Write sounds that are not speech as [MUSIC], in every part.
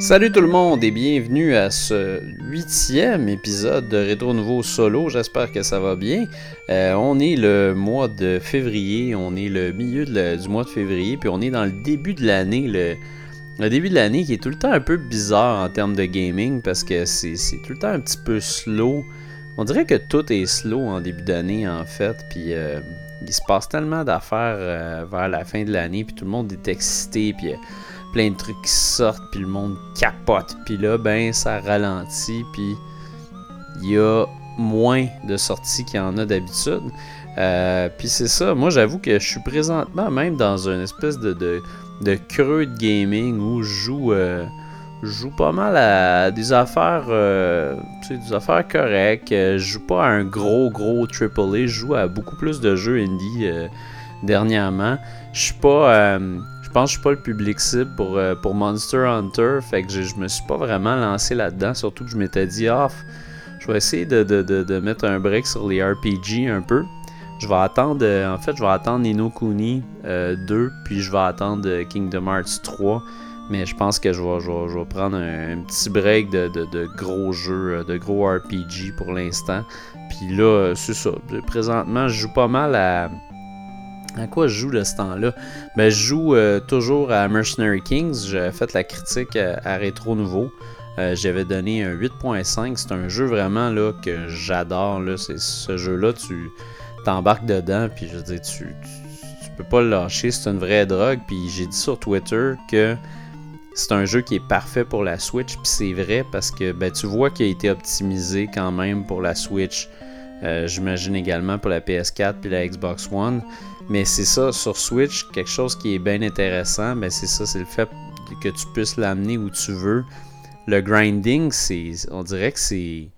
Salut tout le monde et bienvenue à ce huitième épisode de Rétro Nouveau Solo. J'espère que ça va bien. Euh, on est le mois de février, on est le milieu du mois de février, puis on est dans le début de l'année, le, début de l'année qui est tout le temps un peu bizarre en termes de gaming parce que c'est tout le temps un petit peu slow. On dirait que tout est slow en début d'année en fait, puis euh, il se passe tellement d'affaires euh, vers la fin de l'année, puis tout le monde est excité, puis plein de trucs qui sortent, puis le monde capote. Puis là, ben, ça ralentit, puis il y a moins de sorties qu'il y en a d'habitude. Euh, puis c'est ça, moi j'avoue que je suis présentement même dans une espèce de, de, creux de gaming où je joue, euh, joue pas mal à des affaires, euh, des affaires correctes. Je joue pas à un gros gros AAA, je joue à beaucoup plus de jeux indie dernièrement. Je suis pas je pense que je suis pas le public cible pour, euh, pour Monster Hunter. Fait que je, je, me suis pas vraiment lancé là-dedans. Surtout que je m'étais dit, ah, je vais essayer de, mettre un break sur les RPG un peu. Je vais attendre, euh, en fait, je vais attendre Nino Kuni 2, euh, puis je vais attendre Kingdom Hearts 3. Mais je pense que je vais, je vais, prendre un, petit break de, gros jeux, de gros RPG pour l'instant. Puis là, c'est ça. Présentement, je joue pas mal à à quoi je joue de ce temps-là ben, Je joue euh, toujours à Mercenary Kings. J'ai fait la critique à, Rétro Nouveau. Euh, j'avais donné un 8.5. C'est un jeu vraiment là, que j'adore. Ce jeu-là, tu t'embarques dedans, puis je dire, tu, tu, peux pas le lâcher. C'est une vraie drogue. Puis j'ai dit sur Twitter que c'est un jeu qui est parfait pour la Switch. Puis c'est vrai parce que ben, tu vois qu'il a été optimisé quand même pour la Switch. Euh, j'imagine également pour la PS4 puis la Xbox One. Mais c'est ça, sur Switch, quelque chose qui est bien intéressant, ben c'est ça, c'est le fait que tu puisses l'amener où tu veux. Le grinding, c'est, on dirait que c'est,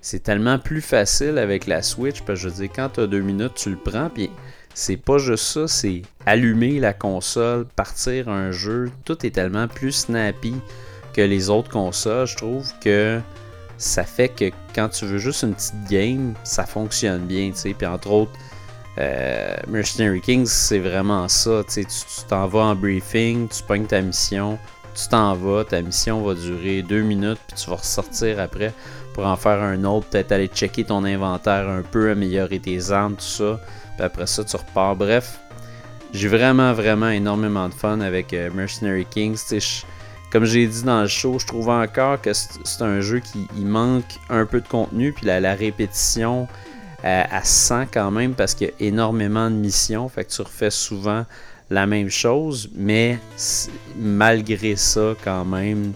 c'est tellement plus facile avec la Switch. Parce que je veux quand tu as deux minutes, tu le prends, puis c'est pas juste ça, c'est allumer la console, partir un jeu. Tout est tellement plus snappy que les autres consoles. Je trouve que ça fait que quand tu veux juste une petite game, ça fonctionne bien, tu sais. Puis entre autres, euh, Mercenary Kings, c'est vraiment ça. Tu t'en vas en briefing, tu pognes ta mission, tu t'en vas, ta mission va durer deux minutes, puis tu vas ressortir après pour en faire un autre, peut-être aller checker ton inventaire un peu, améliorer tes armes, tout ça. Puis après ça, tu repars. Bref, j'ai vraiment, vraiment énormément de fun avec euh, Mercenary Kings. comme j'ai dit dans le show, je trouve encore que c'est un jeu qui manque un peu de contenu, puis la répétition à 100 quand même parce qu'il y a énormément de missions. Fait que tu refais souvent la même chose, mais malgré ça, quand même,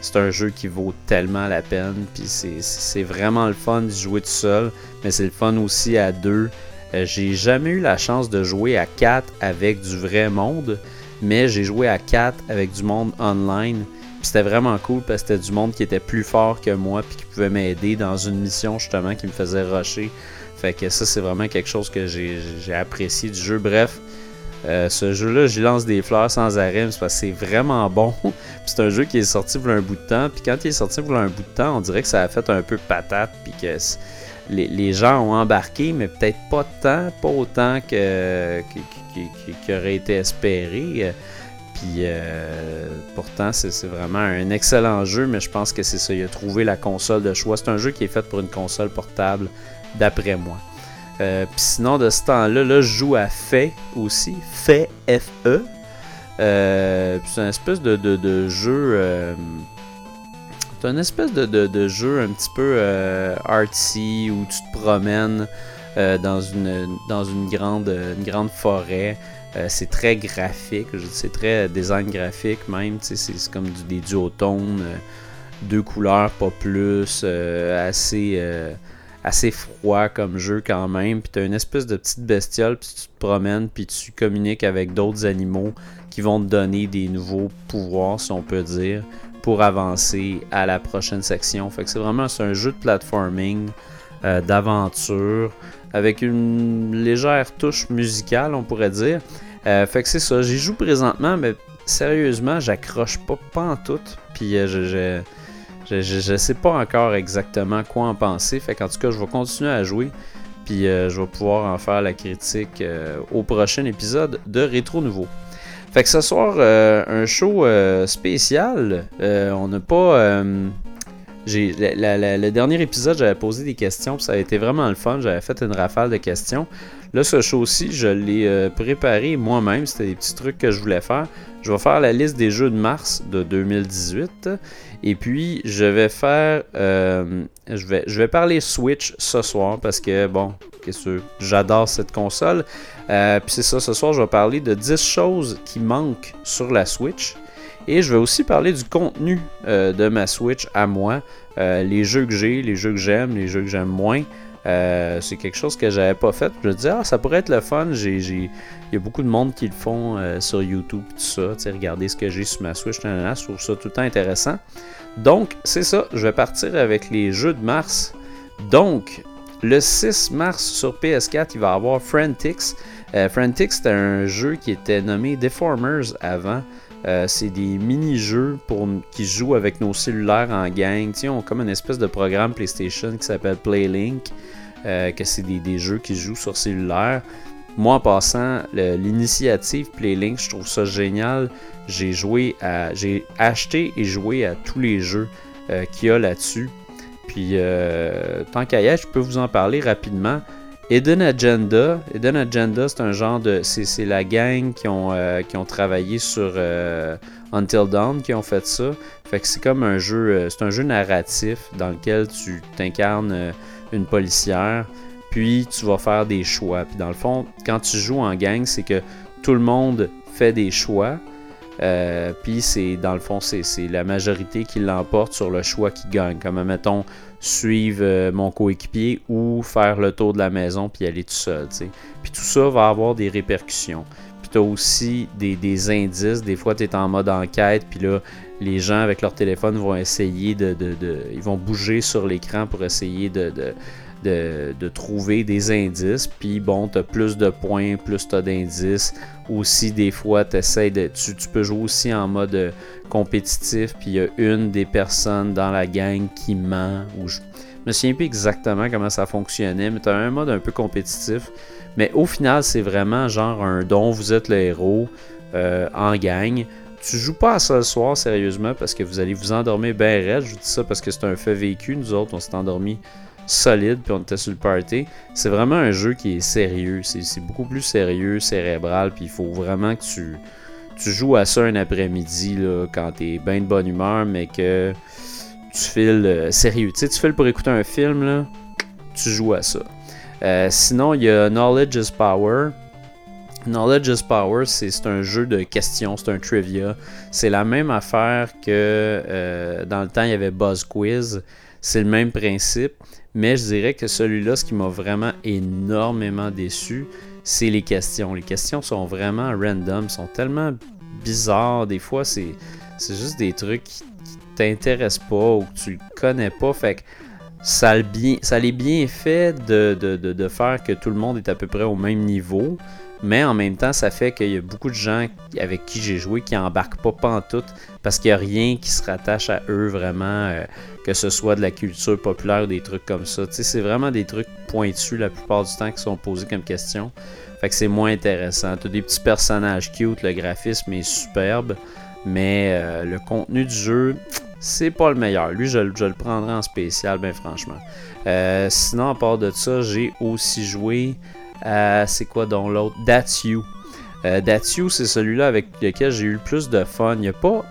c'est un jeu qui vaut tellement la peine. Puis c'est vraiment le fun de jouer tout seul, mais c'est le fun aussi à deux. Euh, j'ai jamais eu la chance de jouer à 4 avec du vrai monde, mais j'ai joué à 4 avec du monde online. C'était vraiment cool parce que c'était du monde qui était plus fort que moi puis qui pouvait m'aider dans une mission justement qui me faisait rusher fait que ça, c'est vraiment quelque chose que j'ai apprécié du jeu. Bref, euh, ce jeu-là, j'y lance des fleurs sans arrêt, parce que c'est vraiment bon. [LAUGHS] c'est un jeu qui est sorti pour un bout de temps. Puis quand il est sorti pour un bout de temps, on dirait que ça a fait un peu patate. Puis que les, gens ont embarqué, mais peut-être pas tant, pas autant que, aurait été espéré. Puis euh, pourtant, c'est vraiment un excellent jeu, mais je pense que c'est ça. Il a trouvé la console de choix. C'est un jeu qui est fait pour une console portable d'après moi. Euh, sinon, de ce temps-là, là, je joue à Fait aussi. Fait F-E. Euh, c'est une espèce de, jeu. Euh, c'est une espèce de, jeu un petit peu artsy où tu te promènes dans, une, dans une grande forêt. c'est très graphique, c'est très design graphique même. C'est comme du, des duotones, deux couleurs, pas plus, assez assez froid comme jeu quand même. Puis tu as une espèce de petite bestiole, puis tu te promènes, puis tu communiques avec d'autres animaux qui vont te donner des nouveaux pouvoirs, si on peut dire, pour avancer à la prochaine section. Fait que c'est vraiment un jeu de platforming, euh, d'aventure, avec une légère touche musicale, on pourrait dire. Euh, fait que c'est ça, j'y joue présentement, mais sérieusement, j'accroche pas, pas en tout. Puis euh, ne sais pas encore exactement quoi en penser. Fait qu'en tout cas, je vais continuer à jouer. Puis euh, je vais pouvoir en faire la critique euh, au prochain épisode de Rétro Nouveau. Fait que ce soir, euh, un show spécial. On n'a pas. le dernier épisode, j'avais posé des questions, ça a été vraiment le fun. J'avais fait une rafale de questions. Là, ce show-ci, je l'ai préparé moi-même. C'était des petits trucs que je voulais faire. Je vais faire la liste des jeux de mars de 2018. Et puis, je vais faire. je, vais, je vais parler Switch ce soir parce que, bon, qu'est-ce que j'adore cette console. Euh, puis c'est ça, ce soir, je vais parler de 10 choses qui manquent sur la Switch. Et je vais aussi parler du contenu euh, de ma Switch à moi. Euh, les jeux que j'ai, les jeux que j'aime, les jeux que j'aime moins. C'est quelque chose que j'avais pas fait. Je me disais, ah, ça pourrait être le fun. Il y a beaucoup de monde qui le font sur YouTube, tout ça. Regarder ce que j'ai sur ma Switch. je trouve ça tout le temps intéressant. Donc, c'est ça. Je vais partir avec les jeux de mars. Donc, le 6 mars sur PS4, il va y avoir Frantix. Euh, Frantix, c'était un jeu qui était nommé Deformers avant. Euh, c'est des mini-jeux qui jouent avec nos cellulaires en gang. Tiens, on a comme une espèce de programme PlayStation qui s'appelle PlayLink, euh, c'est des, jeux qui jouent sur cellulaire. Moi, en passant, l'initiative PlayLink, je trouve ça génial. J'ai joué j'ai acheté et joué à tous les jeux qu'il y a là-dessus. Puis, tant qu'à y être, je peux vous en parler rapidement. Eden Agenda, Agenda, c'est un genre de. C'est la gang qui ont, euh, qui ont travaillé sur euh, Until Dawn qui ont fait ça. Fait que c'est comme un jeu. Euh, c'est un jeu narratif dans lequel tu t'incarnes une policière. Puis tu vas faire des choix. Puis dans le fond, quand tu joues en gang, c'est que tout le monde fait des choix. puis c'est dans le fond, c'est la majorité qui l'emporte sur le choix qui gagne. Comme mettons, suivre euh, mon coéquipier ou faire le tour de la maison puis aller tout seul. Puis tout ça va avoir des répercussions. Puis tu aussi des, indices. Des fois, tu en mode enquête, puis là, les gens avec leur téléphone vont essayer de. ils vont bouger sur l'écran pour essayer de, de, trouver des indices. Puis bon, tu as plus de points, plus tu as d'indices. Aussi, des fois, de, tu, peux jouer aussi en mode euh, compétitif. Puis il y a une des personnes dans la gang qui ment. Ou je, me souviens plus exactement comment ça fonctionnait, mais tu as un mode un peu compétitif. Mais au final, c'est vraiment genre un don, vous êtes le héros euh, en gang. Tu joues pas à ça le soir, sérieusement, parce que vous allez vous endormir bien raide. Je vous dis ça parce que c'est un fait vécu. Nous autres, on s'est endormis solide, puis on était sur le party. C'est vraiment un jeu qui est sérieux. C'est beaucoup plus sérieux, cérébral, puis il faut vraiment que tu, tu joues à ça un après-midi quand t'es bien de bonne humeur, mais que tu files euh, sérieux. Tu sais, tu files pour écouter un film, là, tu joues à ça. Euh, sinon, il y a Knowledge is Power. Knowledge is Power, c'est un jeu de questions, c'est un trivia. C'est la même affaire que euh, dans le temps, il y avait Buzz Quiz. C'est le même principe. Mais je dirais que celui-là, ce qui m'a vraiment énormément déçu, c'est les questions. Les questions sont vraiment random, sont tellement bizarres. Des fois, c'est, juste des trucs qui, t'intéressent pas ou que tu connais pas. Fait que ça, l'est bien fait de, faire que tout le monde est à peu près au même niveau. Mais en même temps, ça fait qu'il y a beaucoup de gens avec qui j'ai joué qui embarquent pas pantoute parce qu'il n'y a rien qui se rattache à eux vraiment, euh, que ce soit de la culture populaire ou des trucs comme ça. c'est vraiment des trucs pointus la plupart du temps qui sont posés comme question. Fait que c'est moins intéressant. Tu as des petits personnages cute, le graphisme est superbe, mais euh, le contenu du jeu, c'est pas le meilleur. Lui, je, le prendrai en spécial, ben franchement. Euh, sinon, à part de ça, j'ai aussi joué c'est quoi dans l'autre? That's You. Euh, That's You, c'est celui-là avec lequel j'ai eu le plus de fun. Il n'y a pas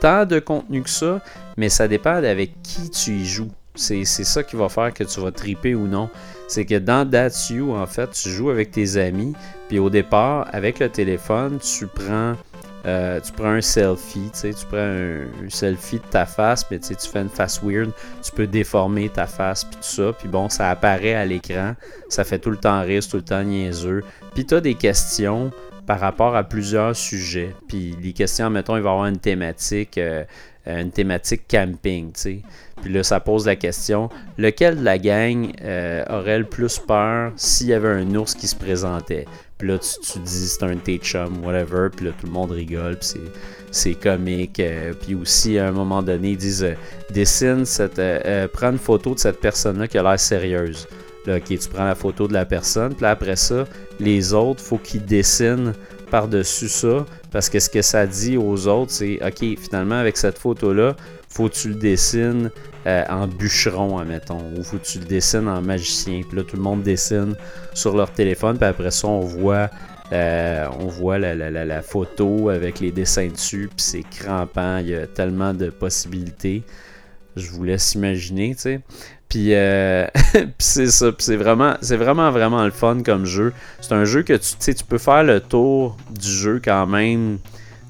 tant de contenu que ça, mais ça dépend avec qui tu y joues. C'est ça qui va faire que tu vas triper ou non. C'est que dans That's You, en fait, tu joues avec tes amis, puis au départ, avec le téléphone, tu prends euh, tu prends un selfie, tu prends un, selfie de ta face, mais tu fais une face weird, tu peux déformer ta face, puis tout ça, puis bon, ça apparaît à l'écran, ça fait tout le temps rire, tout le temps niaiseux, puis tu as des questions par rapport à plusieurs sujets, puis les questions, mettons, il va y avoir une thématique, euh, camping, tu sais. Puis là, ça pose la question lequel de la gang euh, aurait le plus peur s'il y avait un ours qui se présentait? Puis là, tu, dis c'est un t chum, whatever. Puis là, tout le monde rigole. Puis c'est comique. Euh, puis aussi, à un moment donné, ils disent euh, dessine cette. prends une photo de cette personne-là qui a l'air sérieuse. Là, ok, tu prends la photo de la personne. Puis là, après ça, les autres, faut qu'ils dessinent par-dessus ça, parce que ce que ça dit aux autres, c'est OK, finalement, avec cette photo-là, faut que tu le dessines euh, en bûcheron, admettons, ou faut tu dessines en magicien. Puis là, tout le monde dessine sur leur téléphone, puis après ça, on voit, euh, la, photo avec les dessins dessus, puis c'est crampant, il y a tellement de possibilités. Je vous laisse imaginer, tu sais. Puis, euh, [LAUGHS] c'est ça, c'est vraiment, c'est vraiment, vraiment le fun comme jeu. C'est un jeu que tu, sais, tu peux faire le tour du jeu quand même,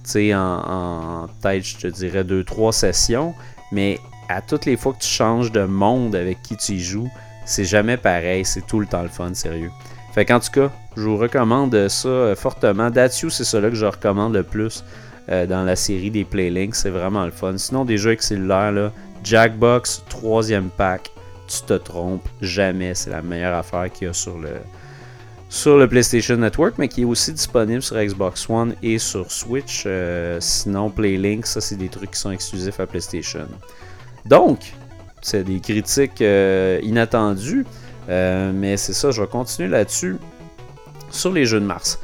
tu sais, en, en peut-être, je te dirais, 2-3 sessions. Mais à toutes les fois que tu changes de monde avec qui tu y joues, c'est jamais pareil, c'est tout le temps le fun, sérieux. Fait qu'en tout cas, je vous recommande ça euh, fortement. Datsu, c'est là que je recommande le plus euh, dans la série des Playlinks, c'est vraiment le fun. Sinon, des jeux avec cellulaire, là, Jackbox, troisième pack, tu te trompes jamais. C'est la meilleure affaire qu'il y a sur le, sur le PlayStation Network, mais qui est aussi disponible sur Xbox One et sur Switch. Euh, sinon, PlayLink, ça, c'est des trucs qui sont exclusifs à PlayStation. Donc, c'est des critiques euh, inattendues, euh, mais c'est ça, je vais continuer là-dessus sur les jeux de mars.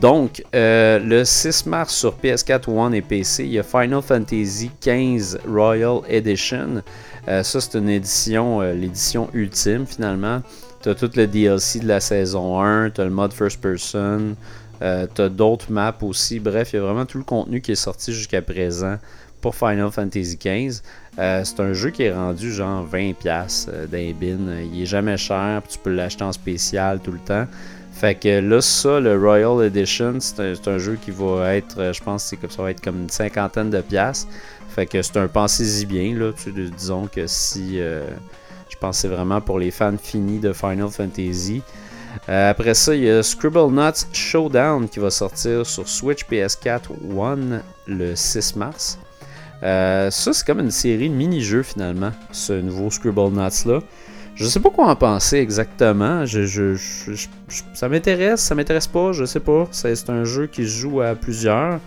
Donc, le 6 mars sur PS4, One et PC, il y a Final Fantasy XV Royal Edition. Euh, ça, c'est une édition, euh, l'édition ultime finalement. Tu as tout le DLC de la saison 1, tu as le mode first person, euh, tu as d'autres maps aussi. Bref, il y a vraiment tout le contenu qui est sorti jusqu'à présent pour Final Fantasy XV. c'est un jeu qui est rendu genre 20$ d'un bin. Il est jamais cher, tu peux l'acheter en spécial tout le temps. Fait que là, ça, le Royal Edition, c'est un, jeu qui va être, je pense que ça va être comme une cinquantaine de piastres. Fait que c'est un pensez-y bien, là. disons que si. Euh, je pense vraiment pour les fans finis de Final Fantasy. Euh, après ça, il y a Scribble Nuts Showdown qui va sortir sur Switch PS4 One le 6 mars. Euh, ça, c'est comme une série de mini-jeux finalement, ce nouveau Scribble Nuts là. Je sais pas quoi en penser exactement. Ça m'intéresse, ça m'intéresse pas, je sais pas. C'est un jeu qui se joue à plusieurs.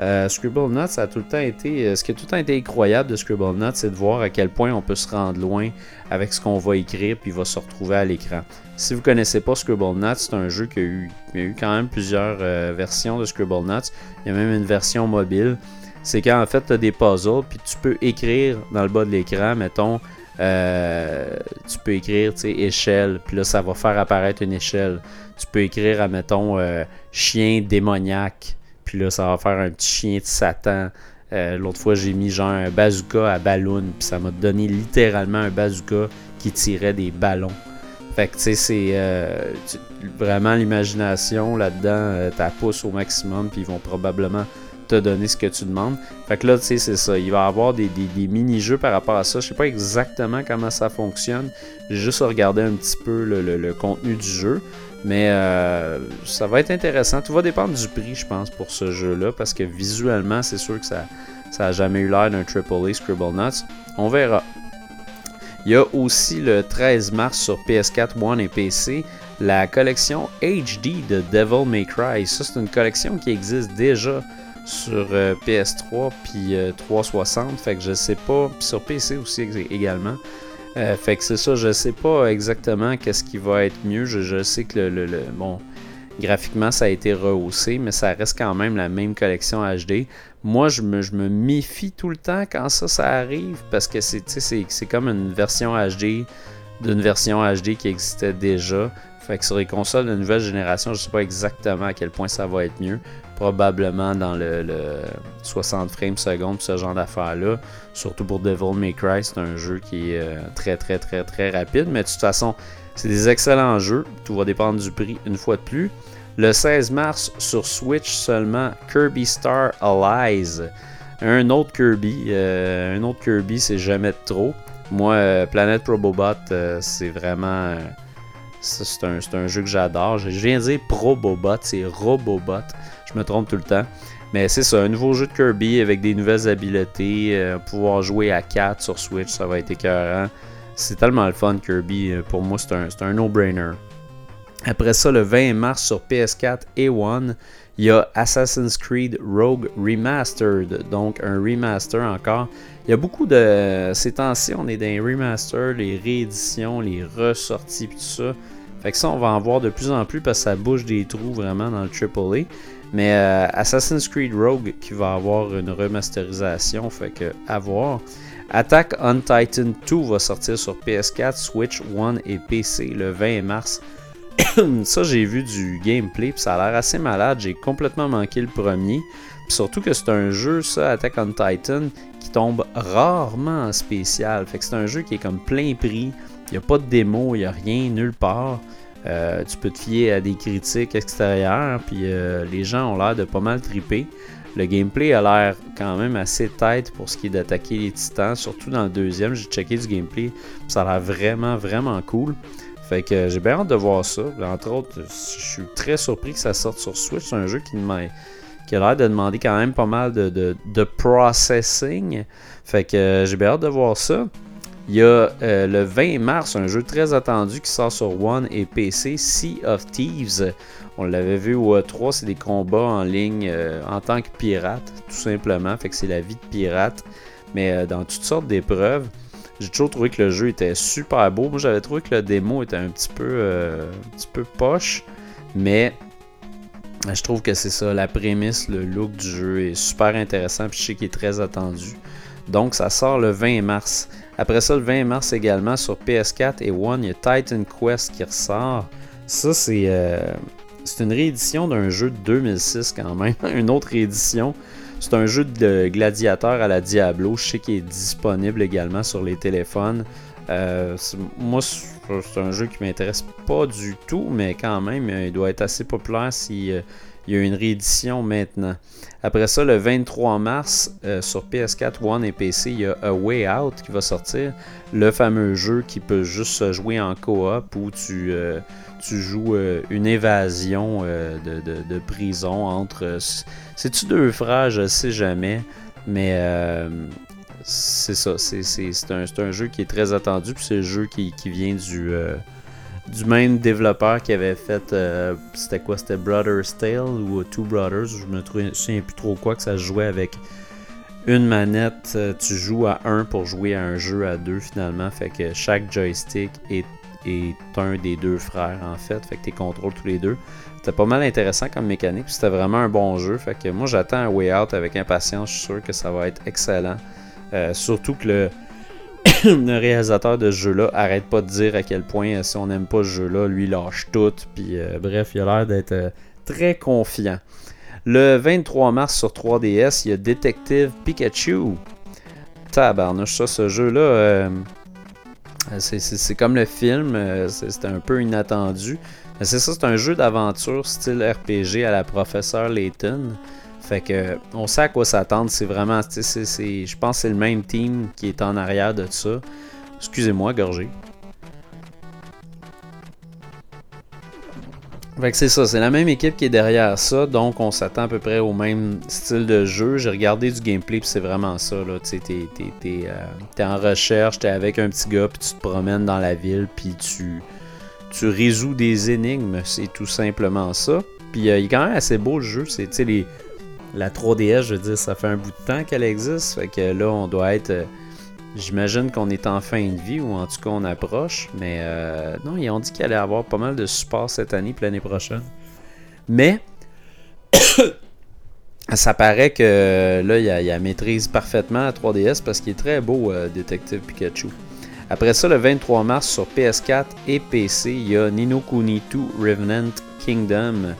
Euh, Scribble Nuts a tout le temps été. Euh, ce qui a tout le temps été incroyable de Scribble Nuts, c'est de voir à quel point on peut se rendre loin avec ce qu'on va écrire puis va se retrouver à l'écran. Si vous connaissez pas Scribble Nuts, c'est un jeu qui a eu, a eu quand même plusieurs euh, versions de Scribble Nuts. Il y a même une version mobile. C'est qu'en fait, tu as des puzzles, puis tu peux écrire dans le bas de l'écran, mettons, tu peux écrire, échelle, puis là, ça va faire apparaître une échelle. Tu peux écrire, mettons, chien démoniaque. Puis là, ça va faire un petit chien de Satan. Euh, l'autre fois, j'ai mis genre un bazooka à ballon. Puis ça m'a donné littéralement un bazooka qui tirait des ballons. Fait que tu sais, c'est euh, vraiment l'imagination là-dedans. Euh, ta pousse au maximum. Puis ils vont probablement te donner ce que tu demandes. Fait que là, tu sais, c'est ça. Il va y avoir des, mini-jeux par rapport à ça. Je sais pas exactement comment ça fonctionne. J'ai juste regardé un petit peu le contenu du jeu. Mais euh, ça va être intéressant. Tout va dépendre du prix, je pense, pour ce jeu-là. Parce que visuellement, c'est sûr que ça n'a jamais eu l'air d'un AAA Scribble Nuts. On verra. Il y a aussi le 13 mars sur PS4, One et PC la collection HD de Devil May Cry. Ça, c'est une collection qui existe déjà sur euh, PS3 puis 360. Euh, fait que je sais pas. Puis sur PC aussi également. Euh, fait que c'est ça, je sais pas exactement qu'est-ce qui va être mieux. Je, sais que le, bon, graphiquement ça a été rehaussé, mais ça reste quand même la même collection HD. Moi, je me, méfie tout le temps quand ça, ça arrive parce que c'est, c'est comme une version HD d'une version HD qui existait déjà. Fait que sur les consoles de nouvelle génération, je sais pas exactement à quel point ça va être mieux probablement dans le, 60 frames secondes, ce genre d'affaires-là. Surtout pour Devil May Cry, c'est un jeu qui est euh, très très très très rapide. Mais de toute façon, c'est des excellents jeux. Tout va dépendre du prix une fois de plus. Le 16 mars sur Switch seulement, Kirby Star Allies. Un autre Kirby. Euh, un autre Kirby, c'est jamais trop. Moi, euh, Planet Probobot, c'est vraiment. c'est un, un, jeu que j'adore. Je viens de dire Probobot, c'est Robobot. Je me trompe tout le temps. Mais c'est ça, un nouveau jeu de Kirby avec des nouvelles habiletés, euh, pouvoir jouer à 4 sur Switch, ça va être écœurant. C'est tellement le fun Kirby, euh, pour moi c'est un, un no-brainer. Après ça, le 20 mars sur PS4 et One, il y a Assassin's Creed Rogue Remastered, donc un remaster encore. Il y a beaucoup de... Ces temps-ci, on est dans les remasters, les rééditions, les ressorties, tout ça. Fait que ça, on va en voir de plus en plus parce que ça bouge des trous vraiment dans le AAA. Mais euh, Assassin's Creed Rogue qui va avoir une remasterisation, fait que à voir. Attack on Titan 2 va sortir sur PS4, Switch One et PC le 20 mars. [COUGHS] ça, j'ai vu du gameplay, puis ça a l'air assez malade. J'ai complètement manqué le premier. surtout que c'est un jeu, ça, Attack on Titan, qui tombe rarement en spécial. Fait que c'est un jeu qui est comme plein prix. Il n'y a pas de démo, il n'y a rien nulle part. Euh, tu peux te fier à des critiques extérieures, puis euh, les gens ont l'air de pas mal triper. Le gameplay a l'air quand même assez tête pour ce qui est d'attaquer les titans, surtout dans le deuxième. J'ai checké du gameplay, ça a l'air vraiment, vraiment cool. Fait que j'ai bien hâte de voir ça. Entre autres, je suis très surpris que ça sorte sur Switch. C'est un jeu qui, a l'air de demander quand même pas mal de processing. Fait que j'ai bien hâte de voir ça. Il y a euh, le 20 mars un jeu très attendu qui sort sur One et PC, Sea of Thieves. On l'avait vu au E3, c'est des combats en ligne euh, en tant que pirate, tout simplement. Fait que c'est la vie de pirate, mais euh, dans toutes sortes d'épreuves. J'ai toujours trouvé que le jeu était super beau. Moi, j'avais trouvé que le démo était un petit peu, un petit peu poche, mais je trouve que c'est ça, la prémisse, le look du jeu est super intéressant, puis je sais qu'il est très attendu. Donc, ça sort le 20 mars. Après ça, le 20 mars également sur PS4 et One, il y a Titan Quest qui ressort. Ça, c'est euh, une réédition d'un jeu de 2006 quand même. [LAUGHS] Une autre réédition. C'est un jeu de gladiateur à la Diablo. Je sais qu'il est disponible également sur les téléphones. Euh, moi, c'est un jeu qui m'intéresse pas du tout, mais quand même, il doit être assez populaire si euh, il y a une réédition maintenant. Après ça, le 23 mars, euh, sur PS4, One et PC, il y a A Way Out qui va sortir. Le fameux jeu qui peut juste se jouer en coop où tu, euh, tu joues euh, une évasion de, prison entre. C'est-tu deux frères Je sais jamais. Mais c'est ça. C'est un, un, jeu qui est très attendu. Puis c'est le jeu qui, qui vient du du même développeur qui avait fait. Euh, c'était quoi? C'était Brother's Tale ou Two Brothers? Je me souviens plus trop quoi que ça jouait avec une manette. Euh, tu joues à un pour jouer à un jeu à deux finalement. Fait que chaque joystick est, est un des deux frères en fait. Fait que tu contrôles tous les deux. C'était pas mal intéressant comme mécanique. C'était vraiment un bon jeu. Fait que moi j'attends un Way Out avec impatience. Je suis sûr que ça va être excellent. Euh, surtout que le [LAUGHS] le réalisateur de ce jeu-là arrête pas de dire à quel point euh, si on n'aime pas ce jeu-là, lui lâche tout. Puis euh, bref, il a l'air d'être euh, très confiant. Le 23 mars sur 3DS, il y a Detective Pikachu. Tabarnouche, ça, ce jeu-là, c'est comme le film, c'est un peu inattendu. C'est ça, c'est un jeu d'aventure style RPG à la professeur Layton. Fait que on sait à quoi s'attendre. C'est vraiment. je pense que c'est le même team qui est en arrière de ça. Excusez-moi, gorgé. Fait que c'est ça, c'est la même équipe qui est derrière ça, donc on s'attend à peu près au même style de jeu. J'ai regardé du gameplay, puis c'est vraiment ça. Là. T'es, euh, en recherche, t'es avec un petit gars, puis tu te promènes dans la ville, puis tu, tu résous des énigmes. C'est tout simplement ça. Puis euh, il est quand même assez beau le jeu. C'est les, la 3DS, je veux dire, ça fait un bout de temps qu'elle existe. Fait que là, on doit être. Euh, j'imagine qu'on est en fin de vie ou en tout cas on approche. Mais euh, non, ils ont dit qu'il allait avoir pas mal de support cette année et l'année prochaine. Mais [COUGHS] ça paraît que là, il a, maîtrise parfaitement la 3DS parce qu'il est très beau, euh, Detective Pikachu. Après ça, le 23 mars sur PS4 et PC, il y a Nino Kuni 2 Revenant Kingdom.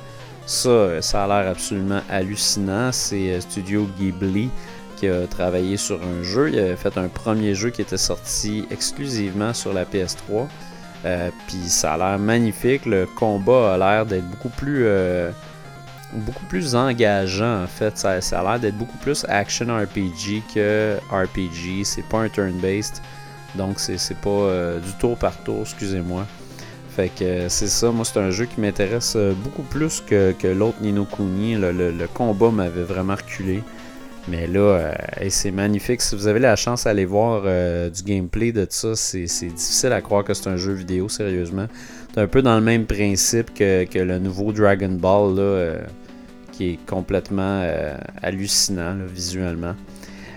Ça, ça a l'air absolument hallucinant. C'est euh, Studio Ghibli qui a travaillé sur un jeu. Il a fait un premier jeu qui était sorti exclusivement sur la PS3. Euh, puis ça a l'air magnifique. Le combat a l'air d'être beaucoup plus euh, beaucoup plus engageant en fait. Ça, a l'air d'être beaucoup plus action RPG que RPG. C'est pas un turn-based. Donc c'est pas du tour par tour, excusez-moi. Fait que c'est ça, moi c'est un jeu qui m'intéresse euh, beaucoup plus que, l'autre Nino Kuni. Le, combat m'avait vraiment reculé. Mais là, euh, c'est magnifique. Si vous avez la chance d'aller voir euh, du gameplay de ça, c'est difficile à croire que c'est un jeu vidéo, sérieusement. C'est un peu dans le même principe que, le nouveau Dragon Ball, là, qui est complètement hallucinant visuellement.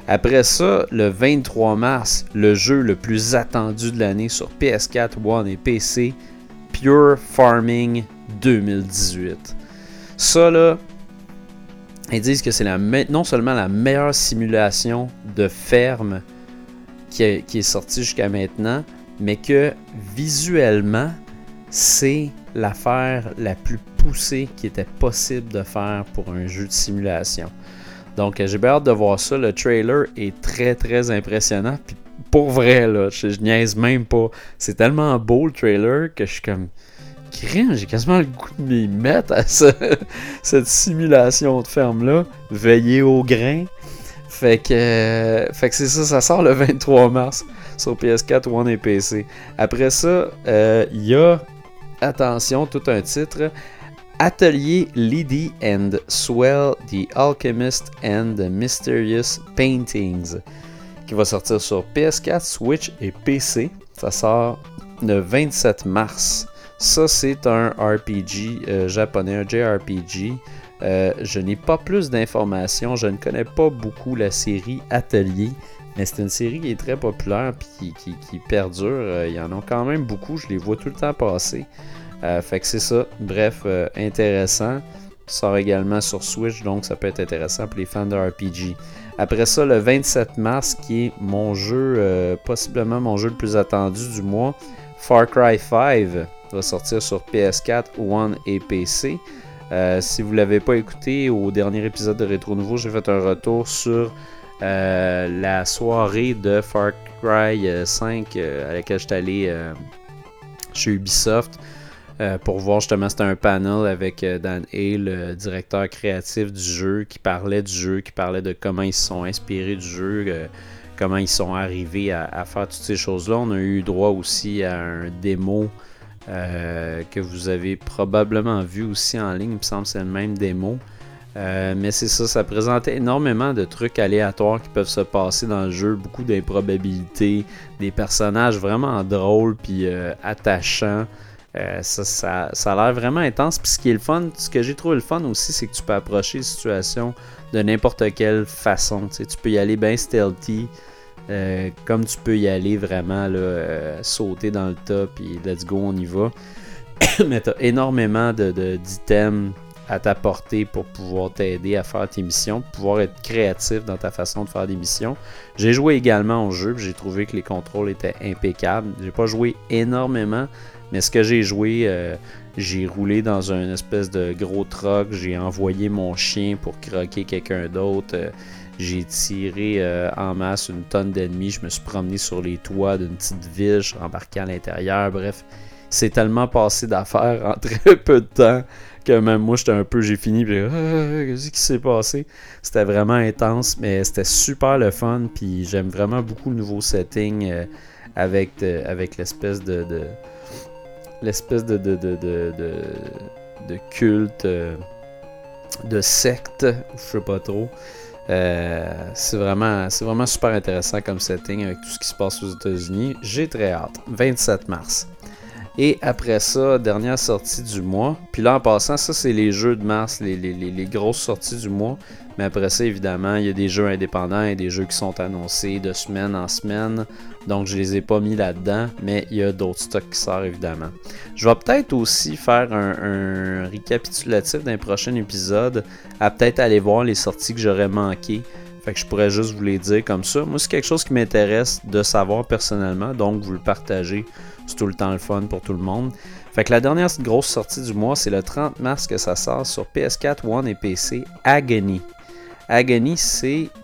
Après ça, le 23 mars, le jeu le plus attendu de l'année sur PS4, One et PC, Pure Farming 2018. Ça, là, ils disent que c'est non seulement la meilleure simulation de ferme qui, est sortie jusqu'à maintenant, mais que visuellement, c'est l'affaire la plus poussée qui était possible de faire pour un jeu de simulation. Donc j'ai bien hâte de voir ça. Le trailer est très très impressionnant. Puis pour vrai, là, je, niaise même pas. C'est tellement beau le trailer que je suis comme j'ai quasiment le goût de m'y mettre à [LAUGHS] cette simulation de ferme-là. Veiller au grain. Fait que, que c'est ça, ça sort le [LAUGHS] 23 mars sur PS4, One et PC. Après ça, euh, il y a, attention, tout un titre. Atelier Lydie and Swell, The Alchemist and the Mysterious Paintings, qui va sortir sur PS4, Switch et PC. Ça sort le 27 mars. Ça, c'est un RPG euh, japonais, un JRPG. Euh, je n'ai pas plus d'informations. Je ne connais pas beaucoup la série Atelier. Mais c'est une série qui est très populaire et qui, perdure. Euh, il y en a quand même beaucoup. Je les vois tout le temps passer. fait que c'est ça. Bref, intéressant. Sort également sur Switch, donc ça peut être intéressant pour les fans de RPG. Après ça, le 27 mars, qui est mon jeu, possiblement mon jeu le plus attendu du mois, Far Cry 5 va sortir sur PS4, One et PC. Euh, si vous ne l'avez pas écouté, au dernier épisode de Rétro Nouveau, j'ai fait un retour sur euh, la soirée de Far Cry 5 euh, à laquelle j'étais allé chez Ubisoft pour voir justement, c'était un panel avec Dan Hale, le directeur créatif du jeu, qui parlait du jeu, qui parlait de comment ils se sont inspirés du jeu, comment ils sont arrivés à, faire toutes ces choses-là. On a eu droit aussi à un démo euh, que vous avez probablement vu aussi en ligne. Il me semble que c'est le même démo. Euh, mais c'est ça, ça présentait énormément de trucs aléatoires qui peuvent se passer dans le jeu, beaucoup d'improbabilités, des personnages vraiment drôles puis euh, attachants. Ça, ça, a l'air vraiment intense. Puis ce qui est le fun, ce que j'ai trouvé le fun aussi, c'est que tu peux approcher les situations de n'importe quelle façon. Tu, peux y aller bien stealthy. Euh, comme tu peux y aller vraiment, là, euh, sauter dans le top et let's go, on y va. [COUGHS] Mais tu as énormément d'items de, à t'apporter pour pouvoir t'aider à faire tes missions, pour pouvoir être créatif dans ta façon de faire des missions. J'ai joué également au jeu, j'ai trouvé que les contrôles étaient impeccables. J'ai pas joué énormément, mais ce que j'ai joué, euh, j'ai roulé dans une espèce de gros truck, j'ai envoyé mon chien pour croquer quelqu'un d'autre. J'ai tiré euh, en masse une tonne d'ennemis. Je me suis promené sur les toits d'une petite ville. Je suis embarqué à l'intérieur. Bref, c'est tellement passé d'affaires en [LAUGHS] très peu de temps que même moi, j'étais un peu. J'ai fini. Puis, ah, qu'est-ce qui s'est passé? C'était vraiment intense, mais c'était super le fun. Puis j'aime vraiment beaucoup le nouveau setting euh, avec, avec l'espèce de, l'espèce de, de, de, de, culte, euh, de secte, je sais pas trop. Euh, c'est vraiment, vraiment super intéressant comme setting avec tout ce qui se passe aux États-Unis. J'ai très hâte. 27 mars. Et après ça, dernière sortie du mois. Puis là, en passant, ça, c'est les jeux de mars, les, les, grosses sorties du mois. Mais après ça, évidemment, il y a des jeux indépendants et des jeux qui sont annoncés de semaine en semaine. Donc, je les ai pas mis là-dedans, mais il y a d'autres stocks qui sortent, évidemment. Je vais peut-être aussi faire un, récapitulatif d'un prochain épisode, à peut-être aller voir les sorties que j'aurais manquées. Fait que je pourrais juste vous les dire comme ça. Moi, c'est quelque chose qui m'intéresse de savoir personnellement, donc vous le partagez. C'est tout le temps le fun pour tout le monde. Fait que la dernière grosse sortie du mois, c'est le 30 mars que ça sort sur PS4, One et PC, Agony. Agony,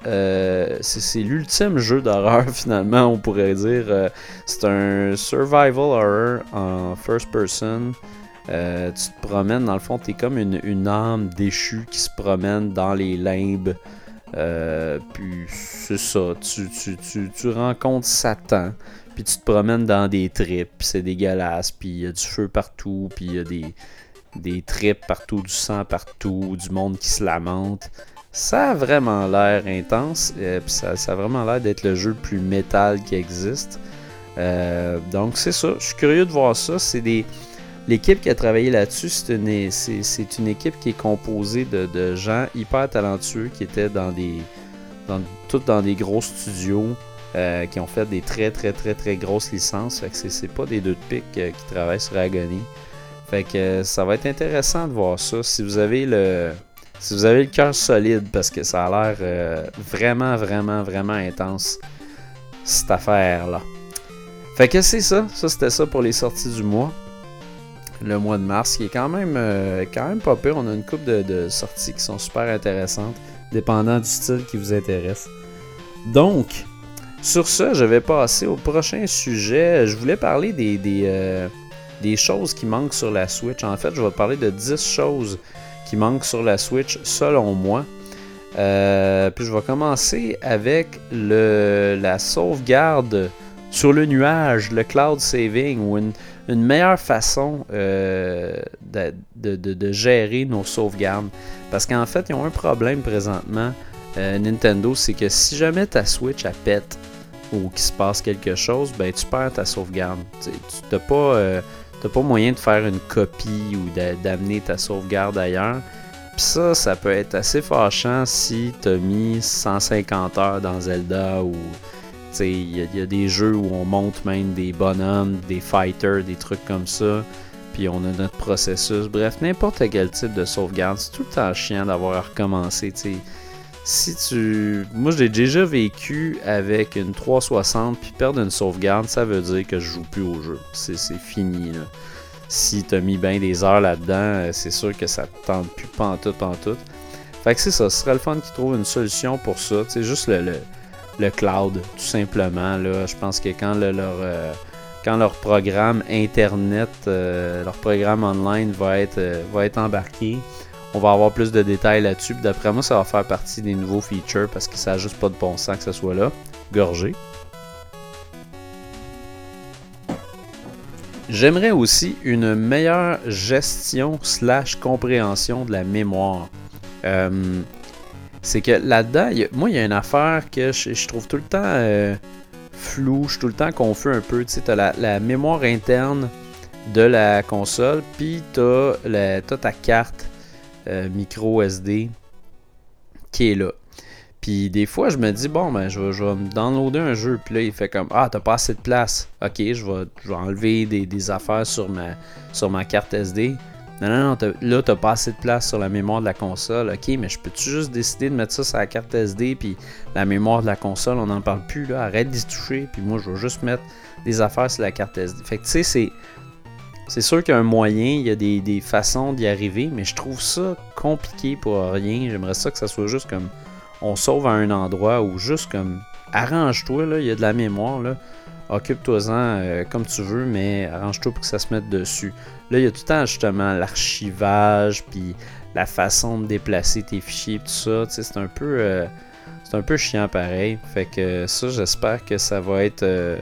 euh, c'est l'ultime jeu d'horreur [LAUGHS] finalement, on pourrait dire. Euh, c'est un survival horror en first person. Euh, tu te promènes, dans le fond, tu es comme une, âme déchue qui se promène dans les limbes. puis c'est ça, tu, tu, rencontres Satan, puis tu te promènes dans des tripes, c'est dégueulasse, puis il y a du feu partout, puis il y a des, des tripes partout, du sang partout, du monde qui se lamente. Ça a vraiment l'air intense, euh, ça, a vraiment l'air d'être le jeu le plus métal qui existe. Euh, donc c'est ça, je suis curieux de voir ça. C'est des l'équipe qui a travaillé là-dessus, c'est une, équipe qui est composée de, gens hyper talentueux qui étaient dans des tous dans des gros studios. Euh, qui ont fait des très très très très grosses licences. Fait que c'est, pas des deux de pique qui travaillent sur Agony. Fait que ça va être intéressant de voir ça. Si vous avez le. Si vous avez le cœur solide, parce que ça a l'air euh, vraiment, vraiment, vraiment intense, cette affaire-là. Fait que c'est ça. Ça, c'était ça pour les sorties du mois. Le mois de mars, qui est quand même, euh, quand même pas pire. On a une coupe de, sorties qui sont super intéressantes, dépendant du style qui vous intéresse. Donc, sur ça, je vais passer au prochain sujet. Je voulais parler des, des, euh, des choses qui manquent sur la Switch. En fait, je vais parler de 10 choses qui manquent sur la Switch selon moi. Euh, puis je vais commencer avec le, la sauvegarde sur le nuage, le cloud saving, ou une, meilleure façon euh, de, gérer nos sauvegardes. Parce qu'en fait, ils ont un problème présentement, euh, Nintendo, c'est que si jamais ta Switch a pète ou qu'il se passe quelque chose, ben tu perds ta sauvegarde. tu n'as pas, pas moyen de faire une copie ou d'amener ta sauvegarde ailleurs. Puis ça, ça peut être assez fâchant si tu as mis 150 heures dans Zelda ou il y, a des jeux où on monte même des bonhommes, des fighters, des trucs comme ça. Puis on a notre processus. Bref, n'importe quel type de sauvegarde, c'est tout le temps chiant d'avoir à recommencer. Si tu. Moi, j'ai déjà vécu avec une 360 puis perdre une sauvegarde, ça veut dire que je joue plus au jeu. C'est fini. Là. Si tu as mis bien des heures là-dedans, euh, c'est sûr que ça te tente plus pantoute, pantoute. Fait que c'est ça, ce serait le fun qu'ils trouvent une solution pour ça. C'est juste le le cloud, tout simplement. Je pense que quand leur, euh, quand leur programme Internet, euh, leur programme online va être, va être embarqué, on va avoir plus de détails là-dessus. D'après moi, ça va faire partie des nouveaux features parce que ça n'a juste pas de bon sens que ce soit là. Gorgé. J'aimerais aussi une meilleure gestion slash compréhension de la mémoire c'est que là-dedans, moi, il y a une affaire que je, trouve tout le temps euh, floue, je suis tout le temps confus un peu. Tu sais, tu as la, mémoire interne de la console, puis tu as, ta carte euh, micro SD qui est là. Puis des fois, je me dis, bon, ben, je vais, je me downloader un jeu. Puis là, il fait comme, ah, t'as pas assez de place. Ok, je vais, enlever des, des, affaires sur ma, sur ma carte SD. Non, non, non, là, t'as pas assez de place sur la mémoire de la console. Ok, mais je peux-tu juste décider de mettre ça sur la carte SD, puis la mémoire de la console, on n'en parle plus, là. Arrête d'y toucher, puis moi, je vais juste mettre des affaires sur la carte SD. Fait que, tu sais, c'est. C'est sûr qu'il y a un moyen, il y a des, façons d'y arriver, mais je trouve ça compliqué pour rien. J'aimerais ça que ça soit juste comme on sauve à un endroit ou juste comme arrange-toi, là, il y a de la mémoire, là. Occupe-toi-en euh, comme tu veux, mais arrange-toi pour que ça se mette dessus. Là, il y a tout le temps justement l'archivage, puis la façon de déplacer tes fichiers, tout ça. C'est un peu. Euh, c'est un peu chiant pareil. Fait que ça, j'espère que ça va être euh,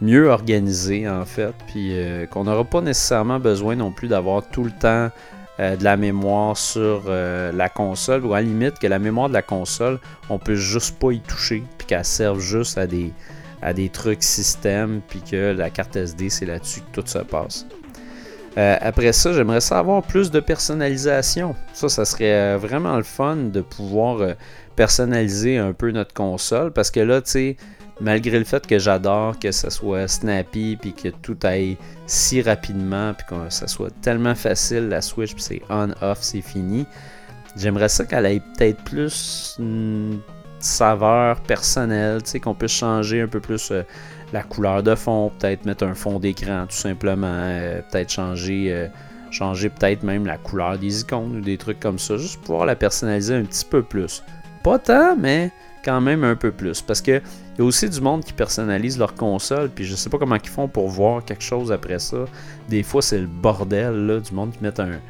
mieux organisé en fait. Puis qu'on n'aura pas nécessairement besoin non plus d'avoir tout le temps de la mémoire sur la console. Ou à la limite que la mémoire de la console, on peut juste pas y toucher. Puis qu'elle serve juste à des à des trucs système, puis que la carte SD, c'est là-dessus que tout se passe. Euh, après ça, j'aimerais savoir plus de personnalisation. Ça, ça serait euh, vraiment le fun de pouvoir euh, personnaliser un peu notre console. Parce que là, tu sais, malgré le fait que j'adore que ça soit snappy, puis que tout aille si rapidement, puis que ça soit tellement facile, la Switch, puis c'est on-off, c'est fini. J'aimerais ça qu'elle ait peut-être plus saveur personnelle, tu sais, qu'on puisse changer un peu plus euh, la couleur de fond, peut-être mettre un fond d'écran tout simplement, euh, peut-être changer, euh, changer peut-être même la couleur des icônes ou des trucs comme ça, juste pouvoir la personnaliser un petit peu plus. Pas tant, mais quand même un peu plus. Parce que il y a aussi du monde qui personnalise leur console, puis je sais pas comment ils font pour voir quelque chose après ça. Des fois, c'est le bordel, là, du monde qui met un,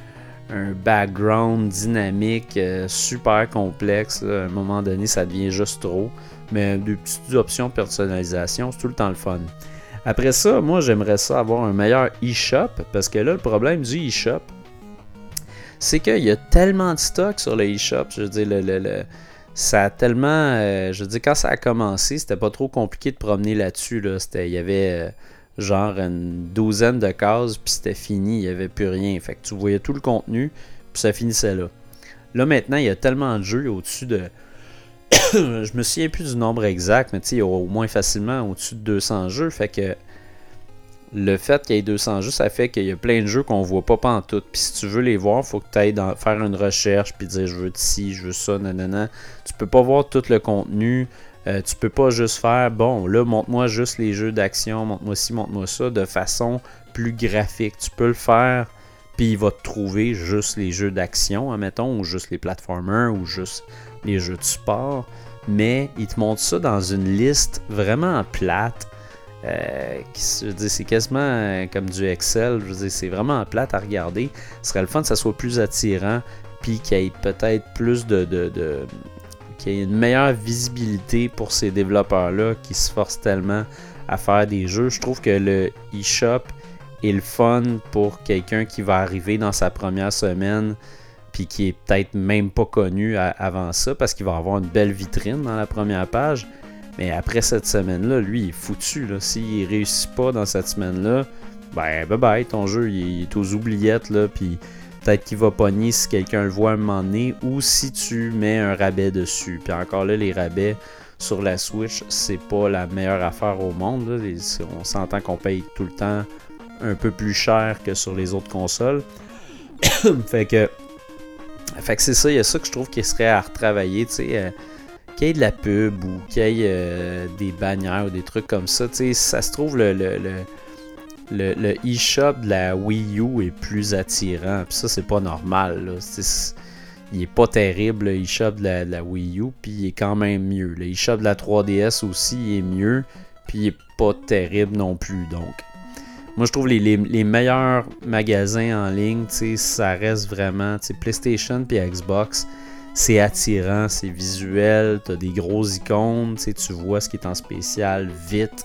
un background dynamique euh, super complexe. À un moment donné, ça devient juste trop. Mais des petites options de personnalisation, c'est tout le temps le fun. Après ça, moi, j'aimerais ça avoir un meilleur e-shop. Parce que là, le problème du e-shop, c'est qu'il y a tellement de stock sur le e-shop. Je veux dire, le, ça a tellement. Euh, je veux dire, quand ça a commencé, c'était pas trop compliqué de promener là-dessus. Là. Il y avait. Euh, genre une douzaine de cases, puis c'était fini, il n'y avait plus rien. Fait que tu voyais tout le contenu, puis ça finissait là. Là, maintenant, il y a tellement de jeux au-dessus de. [COUGHS] je me souviens plus du nombre exact, mais tu sais, au moins facilement au-dessus de 200 jeux. Fait que le fait qu'il y ait 200 jeux, ça fait qu'il y a plein de jeux qu'on voit pas tout. Puis si tu veux les voir, faut que tu ailles faire une recherche puis dire je veux ci, je veux ça, nanana. Tu peux pas voir tout le contenu. Euh, tu peux pas juste faire bon, là, montre-moi juste les jeux d'action, montre-moi ci, montre-moi ça de façon plus graphique. Tu peux le faire, puis il va te trouver juste les jeux d'action, admettons, ou juste les platformers, ou juste les jeux de sport. Mais il te montre ça dans une liste vraiment plate euh, c'est quasiment euh, comme du Excel. Je veux c'est vraiment plate à regarder. Ce serait le fun que ça soit plus attirant, puis qu'il y ait peut-être plus de, qu'il y ait une meilleure visibilité pour ces développeurs-là qui se forcent tellement à faire des jeux. Je trouve que le eShop est le fun pour quelqu'un qui va arriver dans sa première semaine puis qui est peut-être même pas connu avant ça parce qu'il va avoir une belle vitrine dans la première page. Mais après cette semaine-là, lui, il est foutu. S'il réussit pas dans cette semaine-là, ben bye bye, ton jeu il est aux oubliettes. Là, puis peut-être qu'il va pogner si quelqu'un le voit à un moment donné ou si tu mets un rabais dessus. Puis encore là, les rabais sur la Switch, c'est pas la meilleure affaire au monde. On s'entend qu'on paye tout le temps un peu plus cher que sur les autres consoles. [COUGHS] fait que, fait que c'est ça, il y a ça que je trouve qu'il serait à retravailler. Tu sais, euh, qu'il y ait de la pub ou qu'il y ait euh, des bannières ou des trucs comme ça, tu sais, ça se trouve le, le, le, le e-shop de la Wii U est plus attirant. Puis ça, c'est pas normal. Il est pas terrible, le e-shop de la, Wii U, puis il est quand même mieux. Le e-shop de la 3DS aussi il est mieux, puis il est pas terrible non plus. Donc, moi, je trouve les, les, les meilleurs magasins en ligne, ça reste vraiment PlayStation puis Xbox c'est attirant, c'est visuel, tu as des gros icônes, tu vois ce qui est en spécial vite.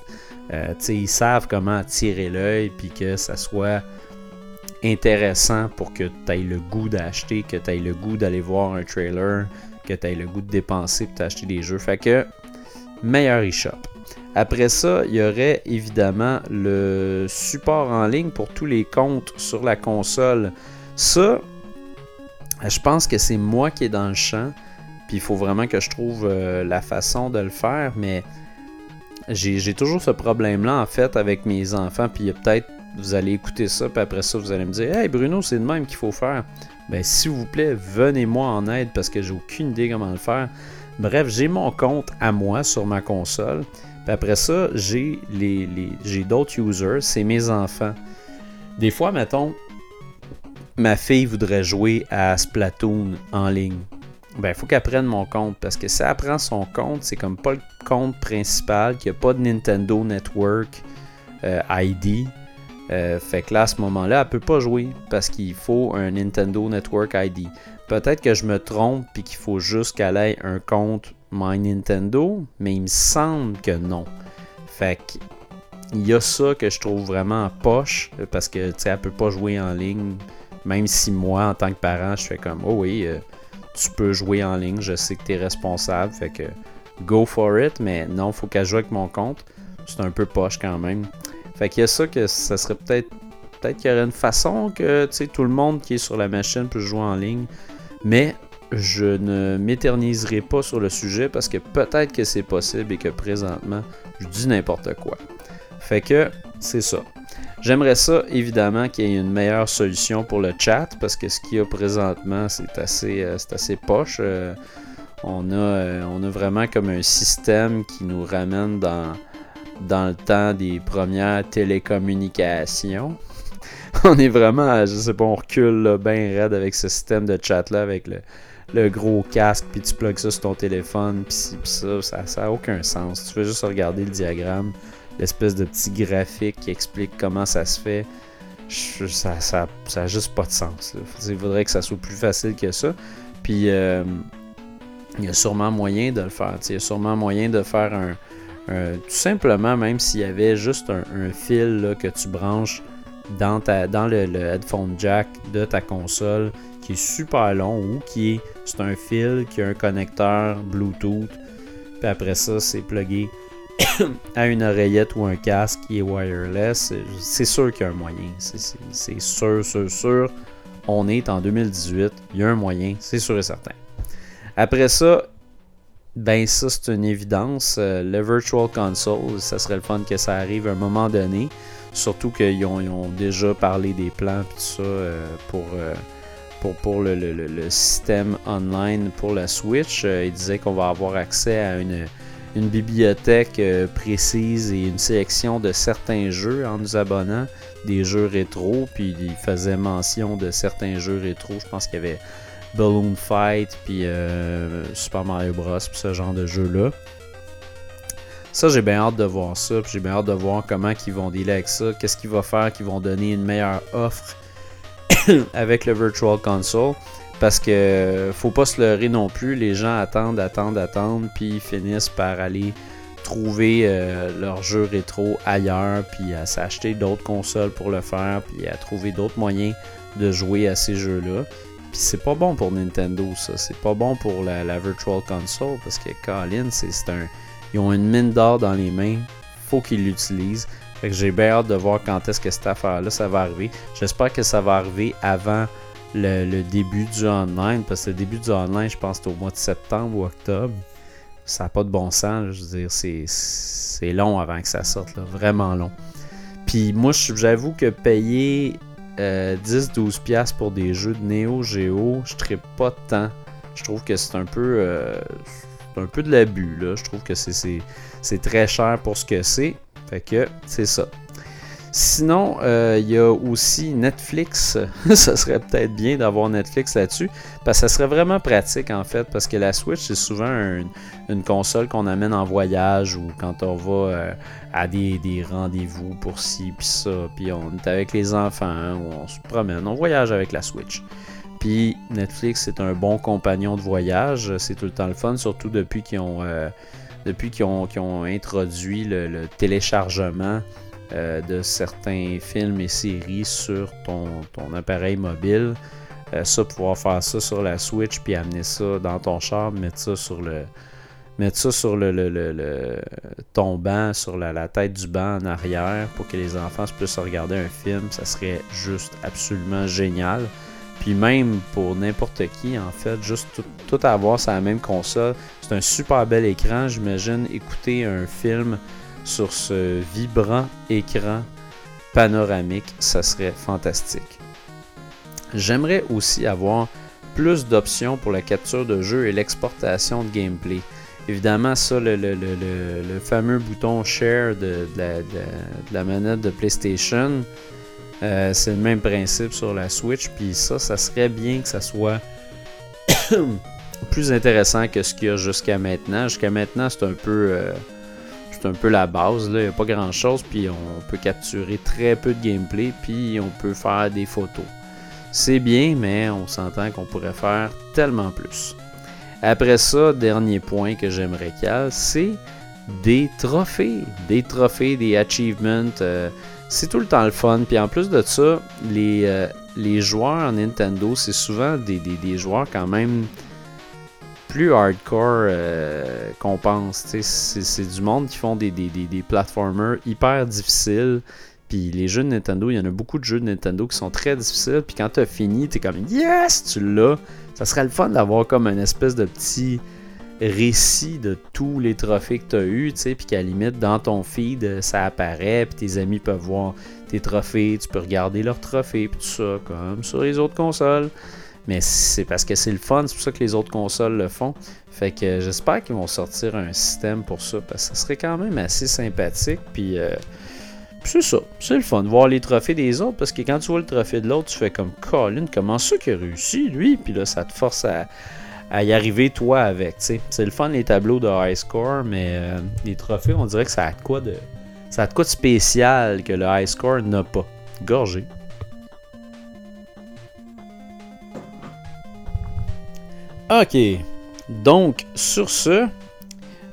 Euh, ils savent comment attirer l'œil puis que ça soit intéressant pour que tu aies le goût d'acheter, que tu aies le goût d'aller voir un trailer, que tu aies le goût de dépenser pour t'acheter des jeux. Fait que meilleur eShop. Après ça, il y aurait évidemment le support en ligne pour tous les comptes sur la console. Ça, je pense que c'est moi qui est dans le champ. Puis il faut vraiment que je trouve euh, la façon de le faire. Mais j'ai toujours ce problème-là, en fait, avec mes enfants. Puis peut-être, vous allez écouter ça. Puis après ça, vous allez me dire Hey Bruno, c'est de même qu'il faut faire. Ben, s'il vous plaît, venez-moi en aide parce que j'ai aucune idée comment le faire. Bref, j'ai mon compte à moi sur ma console. Puis après ça, j'ai les, les d'autres users, c'est mes enfants. Des fois, mettons, ma fille voudrait jouer à Splatoon en ligne, ben faut qu'elle prenne mon compte parce que si elle prend son compte, c'est comme pas le compte principal, qu'il n'y a pas de Nintendo Network euh, ID. Euh, fait que là, à ce moment-là, elle peut pas jouer parce qu'il faut un Nintendo Network ID. Peut-être que je me trompe et qu'il faut juste qu'elle ait un compte My Nintendo, mais il me semble que non. Fait que il y a ça que je trouve vraiment poche parce que tu sais, elle peut pas jouer en ligne même si moi, en tant que parent, je fais comme, oh oui, euh, tu peux jouer en ligne, je sais que tu es responsable, fait que go for it, mais non, faut qu'elle joue avec mon compte. C'est un peu poche quand même. Fait qu'il y a ça que ça serait peut-être. Peut-être qu'il y aurait une façon que tout le monde qui est sur la machine peut jouer en ligne. Mais je ne m'éterniserai pas sur le sujet parce que peut-être que c'est possible et que présentement, je dis n'importe quoi. Fait que c'est ça. J'aimerais ça, évidemment, qu'il y ait une meilleure solution pour le chat, parce que ce qu'il y a présentement, c'est assez, euh, assez poche. Euh, on, a, euh, on a vraiment comme un système qui nous ramène dans, dans le temps des premières télécommunications. [LAUGHS] on est vraiment, je sais pas, on recule bien raide avec ce système de chat-là, avec le, gros casque, puis tu plugues ça sur ton téléphone, puis ça, ça n'a aucun sens. Tu veux juste regarder le diagramme l'espèce de petit graphique qui explique comment ça se fait, ça, ça, juste pas de sens. Il faudrait que ça soit plus facile que ça. Puis euh, il y a sûrement moyen de le faire. Il y a sûrement moyen de faire un. tout simplement, même s'il y avait juste un, fil que tu branches dans, ta, dans le, headphone jack de ta console qui est super long ou qui est. C'est un fil qui a un connecteur Bluetooth. Puis après ça, c'est plugué [COUGHS] à une oreillette ou un casque qui est wireless, c'est sûr qu'il y a un moyen. C'est sûr, sûr, sûr. On est en 2018, il y a un moyen, c'est sûr et certain. Après ça, ben ça c'est une évidence. Euh, le Virtual Console, ça serait le fun que ça arrive à un moment donné. Surtout qu'ils ont, déjà parlé des plans et ça pour, pour, pour le, le, système online pour la Switch. ils disaient qu'on va avoir accès à une, une bibliothèque euh, précise et une sélection de certains jeux en nous abonnant, des jeux rétro, puis il faisait mention de certains jeux rétro. Je pense qu'il y avait Balloon Fight, puis euh, Super Mario Bros, puis ce genre de jeux-là. Ça, j'ai bien hâte de voir ça, puis j'ai bien hâte de voir comment ils vont dealer avec ça, qu'est-ce qu'ils vont faire, qu'ils vont donner une meilleure offre [COUGHS] avec le Virtual Console. Parce que faut pas se leurrer non plus. Les gens attendent, attendent, attendent, puis finissent par aller trouver euh, leurs jeux rétro ailleurs, puis à s'acheter d'autres consoles pour le faire, puis à trouver d'autres moyens de jouer à ces jeux-là. Puis c'est pas bon pour Nintendo, ça. C'est pas bon pour la, Virtual Console, parce que Colin, c'est un. Ils ont une mine d'or dans les mains. Faut qu'ils l'utilisent. Fait que j'ai bien hâte de voir quand est-ce que cette affaire-là, ça va arriver. J'espère que ça va arriver avant le, début du online, parce que le début du online, je pense, c'est au mois de septembre ou octobre. Ça n'a pas de bon sens, je veux dire, c'est long avant que ça sorte, vraiment long. Puis moi, j'avoue que payer 10-12$ euh, pour des jeux de Neo Geo, je ne pas temps. Je trouve que c'est un peu euh, un peu de l'abus, là. Je trouve que c'est très cher pour ce que c'est. Fait que c'est ça. Sinon, euh, il y a aussi Netflix. [LAUGHS] ça serait peut-être bien d'avoir Netflix là-dessus. Parce que ça serait vraiment pratique en fait. Parce que la Switch, c'est souvent une console qu'on amène en voyage ou quand on va euh, à des, rendez-vous pour ci puis ça. Puis on est avec les enfants hein, on se promène. On voyage avec la Switch. Puis Netflix, c'est un bon compagnon de voyage. C'est tout le temps le fun, surtout depuis qu'ils ont, euh, depuis ont, ont, introduit le téléchargement euh, de certains films et séries sur ton, appareil mobile. Euh, ça, pouvoir faire ça sur la Switch puis amener ça dans ton char, mettre ça sur le mettre ça sur le, le, ton banc, sur la, tête du banc en arrière pour que les enfants puissent regarder un film, ça serait juste absolument génial. Puis même pour n'importe qui, en fait, juste tout, tout avoir sur la même console. C'est un super bel écran, j'imagine, écouter un film sur ce vibrant écran panoramique, ça serait fantastique. J'aimerais aussi avoir plus d'options pour la capture de jeu et l'exportation de gameplay. Évidemment, ça, le, fameux bouton Share de, la, manette de PlayStation, euh, c'est le même principe sur la Switch. Puis ça, ça serait bien que ça soit [COUGHS] plus intéressant que ce qu'il y a jusqu'à maintenant. Jusqu'à maintenant, c'est un peu... Euh, un peu la base. Il n'y a pas grand chose, puis on peut capturer très peu de gameplay, puis on peut faire des photos. C'est bien, mais on s'entend qu'on pourrait faire tellement plus. Après ça, dernier point que j'aimerais qu'il c'est des trophées. Des trophées, des achievements. Euh, c'est tout le temps le fun. Puis en plus de ça, les, euh, les joueurs Nintendo, c'est souvent des, des, joueurs quand même plus hardcore euh, qu'on pense. C'est du monde qui font des, des, platformers hyper difficiles. Puis les jeux de Nintendo, il y en a beaucoup de jeux de Nintendo qui sont très difficiles. Puis quand tu as fini, tu es comme Yes, tu l'as. Ça serait le fun d'avoir comme une espèce de petit récit de tous les trophées que tu as eu, puis qu'à limite, dans ton feed, ça apparaît, puis tes amis peuvent voir tes trophées, tu peux regarder leurs trophées, puis tout ça, comme sur les autres consoles. Mais c'est parce que c'est le fun, c'est pour ça que les autres consoles le font. Fait que j'espère qu'ils vont sortir un système pour ça, parce que ça serait quand même assez sympathique. Puis, euh, c'est ça, c'est le fun voir les trophées des autres, parce que quand tu vois le trophée de l'autre, tu fais comme Colin, comment ça qu'il a réussi, lui? Puis là, ça te force à, y arriver toi avec. C'est le fun les tableaux de high score, mais euh, les trophées, on dirait que ça a de quoi de. Ça a de quoi de spécial que le high score n'a pas. Gorgé. Ok, donc sur ce,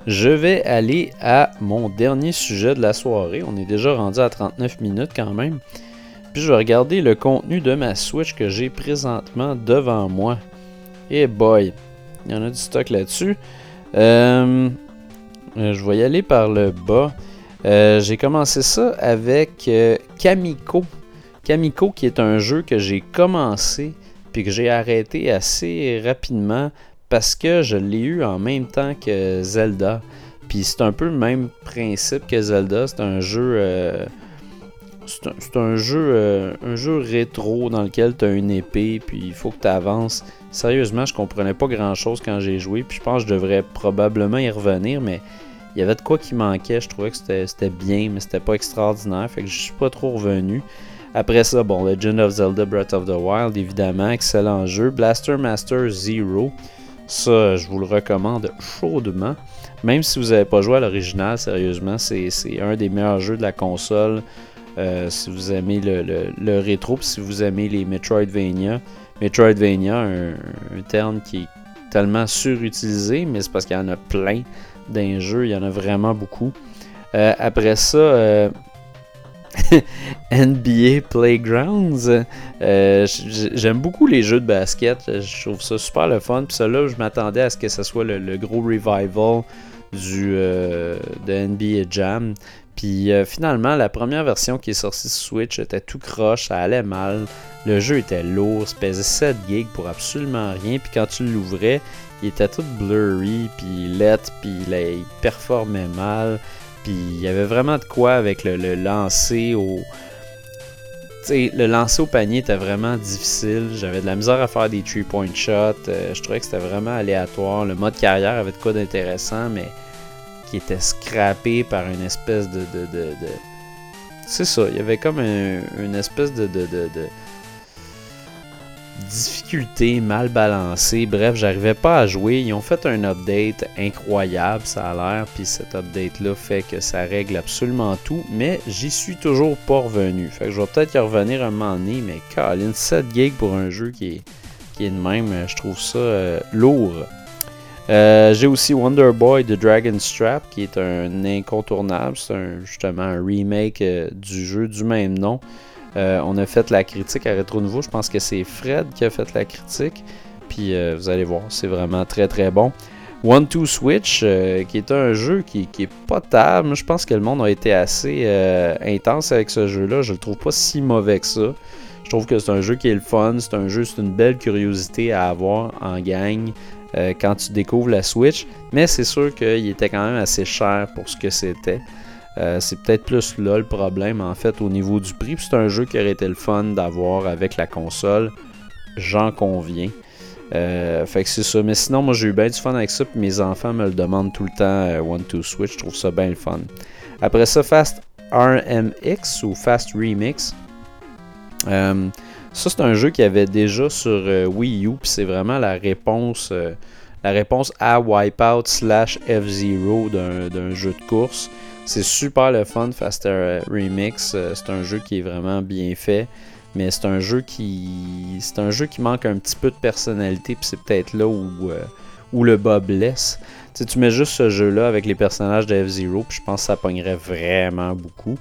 je vais aller à mon dernier sujet de la soirée. On est déjà rendu à 39 minutes quand même. Puis je vais regarder le contenu de ma Switch que j'ai présentement devant moi. Et boy, il y en a du stock là-dessus. Euh, je vais y aller par le bas. Euh, j'ai commencé ça avec euh, Kamiko. Kamiko qui est un jeu que j'ai commencé puis que j'ai arrêté assez rapidement parce que je l'ai eu en même temps que Zelda. Puis c'est un peu le même principe que Zelda. C'est un jeu. Euh, c'est un, jeu, un jeu rétro dans lequel tu as une épée, puis il faut que tu avances. Sérieusement, je comprenais pas grand chose quand j'ai joué, puis je pense que je devrais probablement y revenir, mais il y avait de quoi qui manquait. Je trouvais que c'était bien, mais c'était pas extraordinaire, fait que je suis pas trop revenu. Après ça, bon, Legend of Zelda Breath of the Wild, évidemment, excellent jeu. Blaster Master Zero, ça, je vous le recommande chaudement. Même si vous n'avez pas joué à l'original, sérieusement, c'est un des meilleurs jeux de la console. Euh, si vous aimez le, le, rétro, si vous aimez les Metroidvania. Metroidvania, un, un terme qui est tellement surutilisé, mais c'est parce qu'il y en a plein d'un jeu, il y en a vraiment beaucoup. Euh, après ça, euh, [LAUGHS] NBA Playgrounds. Euh, j'aime beaucoup les jeux de basket. Je trouve ça super le fun. Puis celui-là, je m'attendais à ce que ce soit le, gros revival du, euh, de NBA Jam. Puis euh, finalement, la première version qui est sortie sur Switch était tout croche, ça allait mal. Le jeu était lourd, ça pesait 7 gigs pour absolument rien. Puis quand tu l'ouvrais, il était tout blurry, puis let, puis il performait mal. Il y avait vraiment de quoi avec le, lancer au. sais, le lancer au panier était vraiment difficile. J'avais de la misère à faire des three-point shots. Euh, je trouvais que c'était vraiment aléatoire. Le mode carrière avait de quoi d'intéressant, mais qui était scrappé par une espèce de. de, de, C'est ça, il y avait comme une espèce de, de, difficulté mal balancée. Bref, j'arrivais pas à jouer. Ils ont fait un update incroyable, ça a l'air. Puis cet update-là fait que ça règle absolument tout. Mais j'y suis toujours pas revenu. Fait que je vais peut-être y revenir un moment donné. Mais Colin, 7 gigs pour un jeu qui est, qui est de même, je trouve ça euh, lourd. Euh, j'ai aussi Wonder Boy de Dragon Strap qui est un incontournable. C'est justement un remake euh, du jeu du même nom. Euh, on a fait la critique à Retro Nouveau. Je pense que c'est Fred qui a fait la critique. Puis euh, vous allez voir, c'est vraiment très très bon. One Two Switch, euh, qui est un jeu qui, qui est potable. Je pense que le monde a été assez intense avec ce jeu-là. Je le trouve pas si mauvais que ça. Je trouve que c'est un jeu qui est le fun. C'est un jeu, c'est une belle curiosité à avoir en gang quand tu découvres la Switch. Mais c'est sûr qu'il était quand même assez cher pour ce que c'était. Euh, c'est peut-être plus là le problème en fait au niveau du prix. C'est un jeu qui aurait été le fun d'avoir avec la console. J'en conviens. Euh, fait que c'est ça. Mais sinon, moi j'ai eu bien du fun avec ça. Mes enfants me le demandent tout le temps euh, One to Switch. Je trouve ça bien le fun. Après ça, Fast RMX ou Fast Remix. ça, c'est un jeu qui avait déjà sur Wii U. Puis c'est vraiment la réponse, la réponse à Wipeout slash F-Zero d'un jeu de course. C'est super le fun, Faster Remix. Euh, c'est un jeu qui est vraiment bien fait. Mais c'est un jeu qui. C'est un jeu qui manque un petit peu de personnalité. Puis c'est peut-être là où, euh, où le bas blesse. Tu, tu mets juste ce jeu-là avec les personnages de F-Zero. Puis je pense que ça pognerait vraiment beaucoup.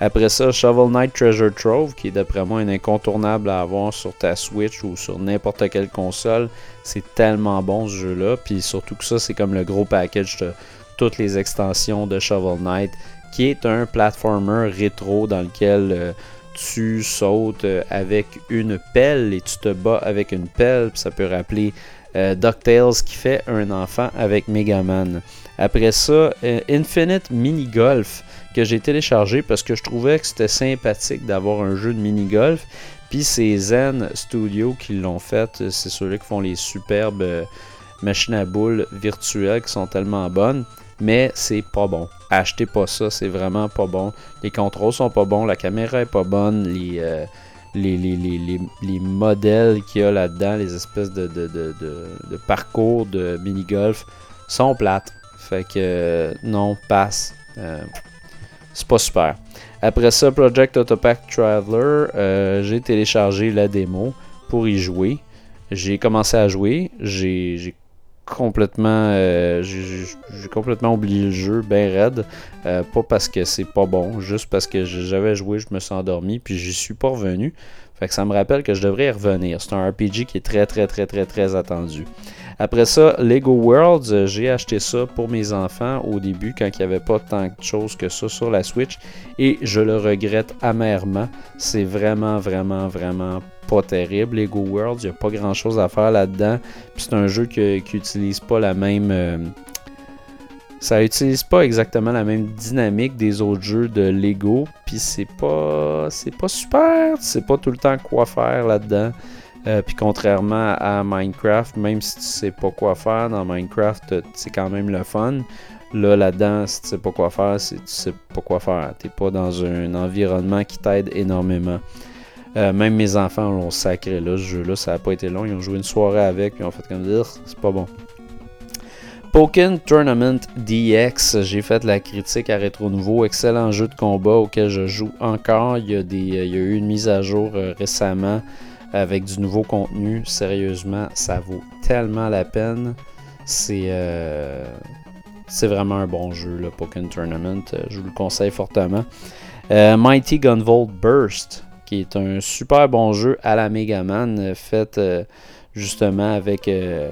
Après ça, Shovel Knight Treasure Trove, qui est d'après moi un incontournable à avoir sur ta Switch ou sur n'importe quelle console. C'est tellement bon ce jeu-là. Puis surtout que ça, c'est comme le gros package de toutes les extensions de Shovel Knight, qui est un platformer rétro dans lequel euh, tu sautes euh, avec une pelle et tu te bats avec une pelle. ça peut rappeler euh, DuckTales qui fait un enfant avec Megaman. Après ça, Infinite Mini Golf que j'ai téléchargé parce que je trouvais que c'était sympathique d'avoir un jeu de mini golf. Puis c'est Zen Studio qui l'ont fait. C'est ceux-là qui font les superbes machines à boules virtuelles qui sont tellement bonnes mais c'est pas bon. Achetez pas ça, c'est vraiment pas bon. Les contrôles sont pas bons, la caméra est pas bonne, les, euh, les, les, les, modèles qu'il y a là-dedans, les espèces de, de, de, de, parcours de mini-golf sont plates. Fait que euh, non, passe. Euh, c'est pas super. Après ça, Project Autopack Traveler, j'ai téléchargé la démo pour y jouer. J'ai commencé à jouer, j'ai complètement euh, j'ai complètement oublié le jeu ben raide. Euh, pas parce que c'est pas bon juste parce que j'avais joué je me suis endormi puis j'y suis pas revenu. Fait que ça me rappelle que je devrais y revenir. C'est un RPG qui est très très très très très attendu. Après ça, Lego Worlds, euh, j'ai acheté ça pour mes enfants au début quand il n'y avait pas tant de choses que ça sur la Switch et je le regrette amèrement. C'est vraiment, vraiment, vraiment pas terrible. Lego Worlds, il n'y a pas grand chose à faire là-dedans. c'est un jeu qui n'utilise pas la même. Euh, Ça utilise pas exactement la même dynamique des autres jeux de Lego, puis c'est pas c'est pas super, c'est pas tout le temps quoi faire là-dedans. Euh, puis contrairement à Minecraft, même si tu sais pas quoi faire dans Minecraft, c'est quand même le fun. Là, là-dedans, si tu sais pas quoi faire, tu sais pas quoi faire. T'es pas dans un environnement qui t'aide énormément. Euh, même mes enfants l'ont sacré là, ce jeu-là, ça a pas été long. Ils ont joué une soirée avec, puis ils ont fait comme dire, c'est pas bon. Pokémon Tournament DX, j'ai fait la critique à Rétro Nouveau. Excellent jeu de combat auquel je joue encore. Il y a, a eu une mise à jour euh, récemment avec du nouveau contenu. Sérieusement, ça vaut tellement la peine. C'est euh, vraiment un bon jeu, le Pokémon Tournament. Je vous le conseille fortement. Mighty Gunvolt Burst, qui est un super bon jeu à la Mega Man, euh, fait euh, justement avec, euh,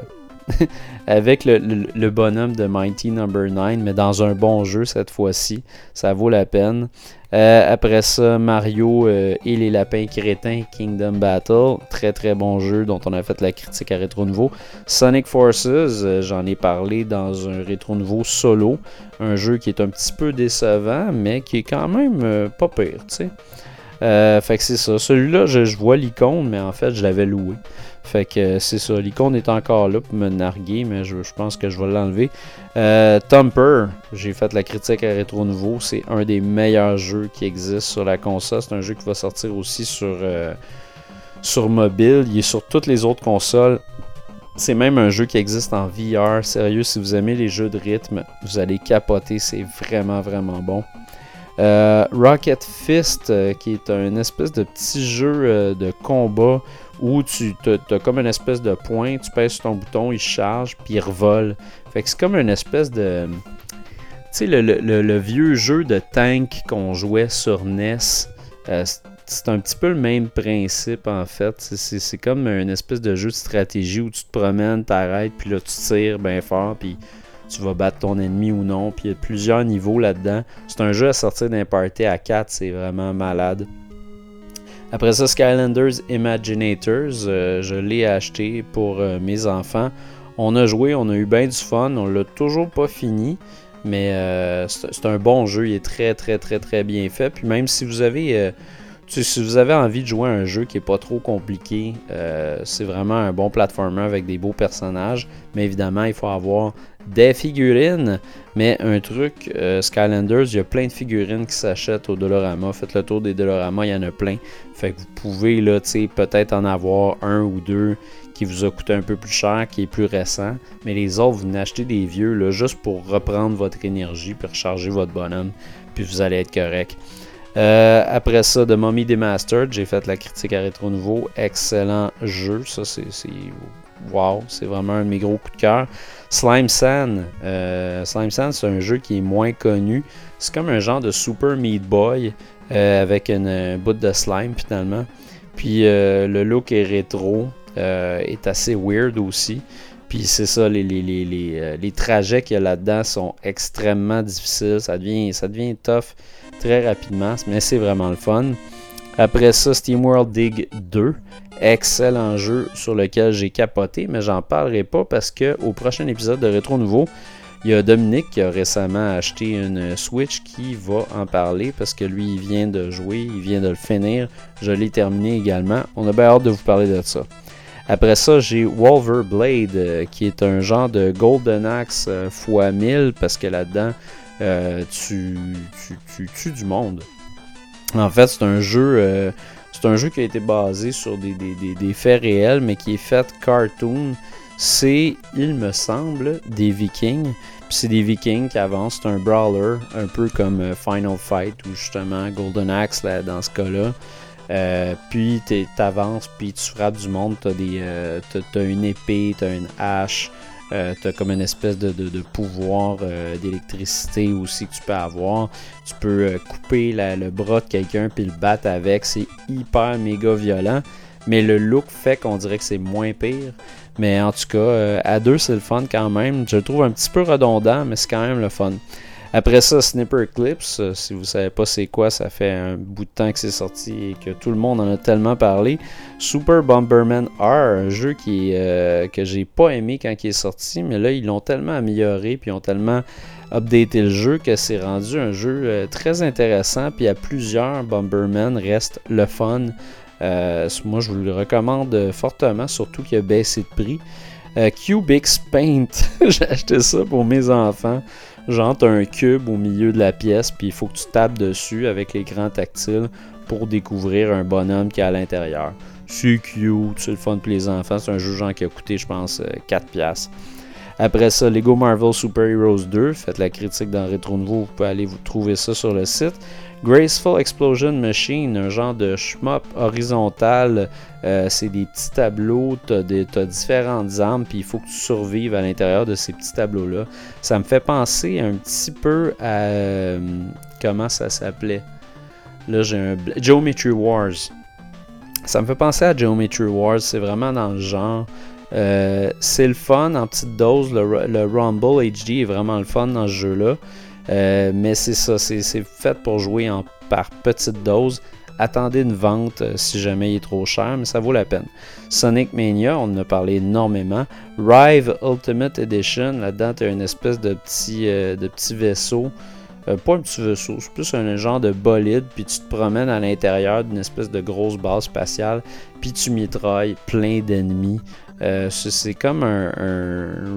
[LAUGHS] avec le, bonhomme de Mighty Number 9, mais dans un bon jeu cette fois-ci. Ça vaut la peine. après ça, Mario et les lapins crétins Kingdom Battle. Très très bon jeu dont on a fait la critique à Rétro Nouveau. Sonic Forces, j'en ai parlé dans un Rétro Nouveau solo. Un jeu qui est un petit peu décevant, mais qui est quand même pas pire, tu sais. Euh, fait que c'est ça. Celui-là, je, vois l'icône, mais en fait, je l'avais loué. Fait que euh, c'est ça. L'icône est encore là pour me narguer, mais je, pense que je vais l'enlever. Euh, j'ai fait la critique à Rétro Nouveau. C'est un des meilleurs jeux qui existent sur la console. C'est un jeu qui va sortir aussi sur, sur mobile. Il est sur toutes les autres consoles. C'est même un jeu qui existe en VR. Sérieux, si vous aimez les jeux de rythme, vous allez capoter. C'est vraiment, vraiment bon. Euh, Rocket Fist, euh, qui est un espèce de petit jeu euh, de combat où tu as comme une espèce de point, tu pèses sur ton bouton, il charge, puis il revole. Fait que c'est comme une espèce de. Tu sais, le, vieux jeu de tank qu'on jouait sur NES. c'est un petit peu le même principe en fait. C'est comme une espèce de jeu de stratégie où tu te promènes, t'arrêtes, puis là tu tires bien fort, puis tu vas battre ton ennemi ou non. Puis il y a plusieurs niveaux là-dedans. C'est un jeu à sortir d'un party à 4, c'est vraiment malade. Après ça, Skylanders Imaginators, euh, je l'ai acheté pour euh, mes enfants. On a joué, on a eu bien du fun, on l'a toujours pas fini, mais euh, c'est un bon jeu, il est très très très très bien fait. Puis même si vous avez si vous avez envie de jouer à un jeu qui est pas trop compliqué, c'est vraiment un bon platformer avec des beaux personnages. Mais évidemment, il faut avoir des figurines. Mais un truc, euh, Skylanders, il y a plein de figurines qui s'achètent au Dolorama. Faites le tour des Dolorama, il y en a plein. Fait que vous pouvez là, peut-être en avoir un ou deux qui vous a coûté un peu plus cher, qui est plus récent. Mais les autres, vous n'achetez des vieux là, juste pour reprendre votre énergie, puis recharger votre bonhomme, puis vous allez être correct. Euh, après ça, de Mommy Demastered, j'ai fait la critique à Rétro Nouveau. Excellent jeu. Ça, c'est. Wow, c'est vraiment un de mes gros coups de cœur. Slime Sand. Euh, Slime Sand, c'est un jeu qui est moins connu. C'est comme un genre de Super Meat Boy euh, avec une, un bout de slime finalement. Puis le look est rétro, est assez weird aussi. Puis c'est ça, les, les, les, les trajets qu'il y a là-dedans sont extrêmement difficiles. Ça devient, ça devient tough très rapidement, mais c'est vraiment le fun. Après ça, SteamWorld Dig 2. Excellent jeu sur lequel j'ai capoté, mais j'en parlerai pas parce que au prochain épisode de Rétro Nouveau, il y a Dominique qui a récemment acheté une Switch qui va en parler parce que lui, il vient de jouer, il vient de le finir. Je l'ai terminé également. On a bien hâte de vous parler de ça. Après ça, j'ai Wolver Blade euh, qui est un genre de Golden Axe x1000 euh, parce que là-dedans, euh, tu, tues du monde. En fait, c'est un jeu. Euh, c'est un jeu qui a été basé sur des, faits réels, mais qui est fait cartoon. C'est, il me semble, des Vikings. Puis c'est des Vikings qui avancent. C'est un brawler, un peu comme euh, Final Fight ou justement Golden Axe là, dans ce cas-là. puis tu avances, puis tu frappes du monde. Tu as, une épée, tu as une hache, euh, tu as comme une espèce de, pouvoir euh, d'électricité aussi que tu peux avoir. Tu peux euh, couper le bras de quelqu'un puis le battre avec. C'est hyper méga violent. Mais le look fait qu'on dirait que c'est moins pire. Mais en tout cas, à deux, c'est le fun quand même. Je le trouve un petit peu redondant, mais c'est quand même le fun. Après ça, Snipper Eclipse, euh, si vous savez pas c'est quoi, ça fait un bout de temps que c'est sorti et que tout le monde en a tellement parlé. Super Bomberman R, un jeu qui euh, que j'ai pas aimé quand il est sorti, mais là ils l'ont tellement amélioré puis ils ont tellement updaté le jeu que c'est rendu un jeu euh, très intéressant puis à plusieurs Bomberman reste le fun. moi je vous le recommande fortement, surtout qu'il a baissé de prix. Cubix Paint, [LAUGHS] j'ai acheté ça pour mes enfants. Genre, t'as un cube au milieu de la pièce, puis il faut que tu tapes dessus avec l'écran tactile pour découvrir un bonhomme qui est à l'intérieur. C'est cute, c'est le fun pour les enfants. C'est un jeu genre qui a coûté, je pense, 4$. Euh, Après ça, Lego Marvel Super Heroes 2. Faites la critique dans Retro Nouveau, vous pouvez aller vous trouver ça sur le site. Graceful Explosion Machine, un genre de shmup horizontal. Euh, c'est des petits tableaux, tu as, différentes armes, puis il faut que tu survives à l'intérieur de ces petits tableaux-là. Ça me fait penser un petit peu à. Euh, comment ça s'appelait? Là, j'ai un. Geometry Wars. Ça me fait penser à Geometry Wars, c'est vraiment dans le genre. Euh, c'est le fun en petite dose. Le, Rumble HD est vraiment le fun dans ce jeu-là. Euh, mais c'est ça, c'est fait pour jouer par petite dose. Attendez une vente euh, si jamais il est trop cher, mais ça vaut la peine. Sonic Mania, on en a parlé énormément. Rive Ultimate Edition, là-dedans, tu as une espèce de petit, euh, vaisseau. pas un petit vaisseau, c'est plus un genre de bolide, puis tu te promènes à l'intérieur d'une espèce de grosse base spatiale, puis tu mitrailles plein d'ennemis. c'est comme un,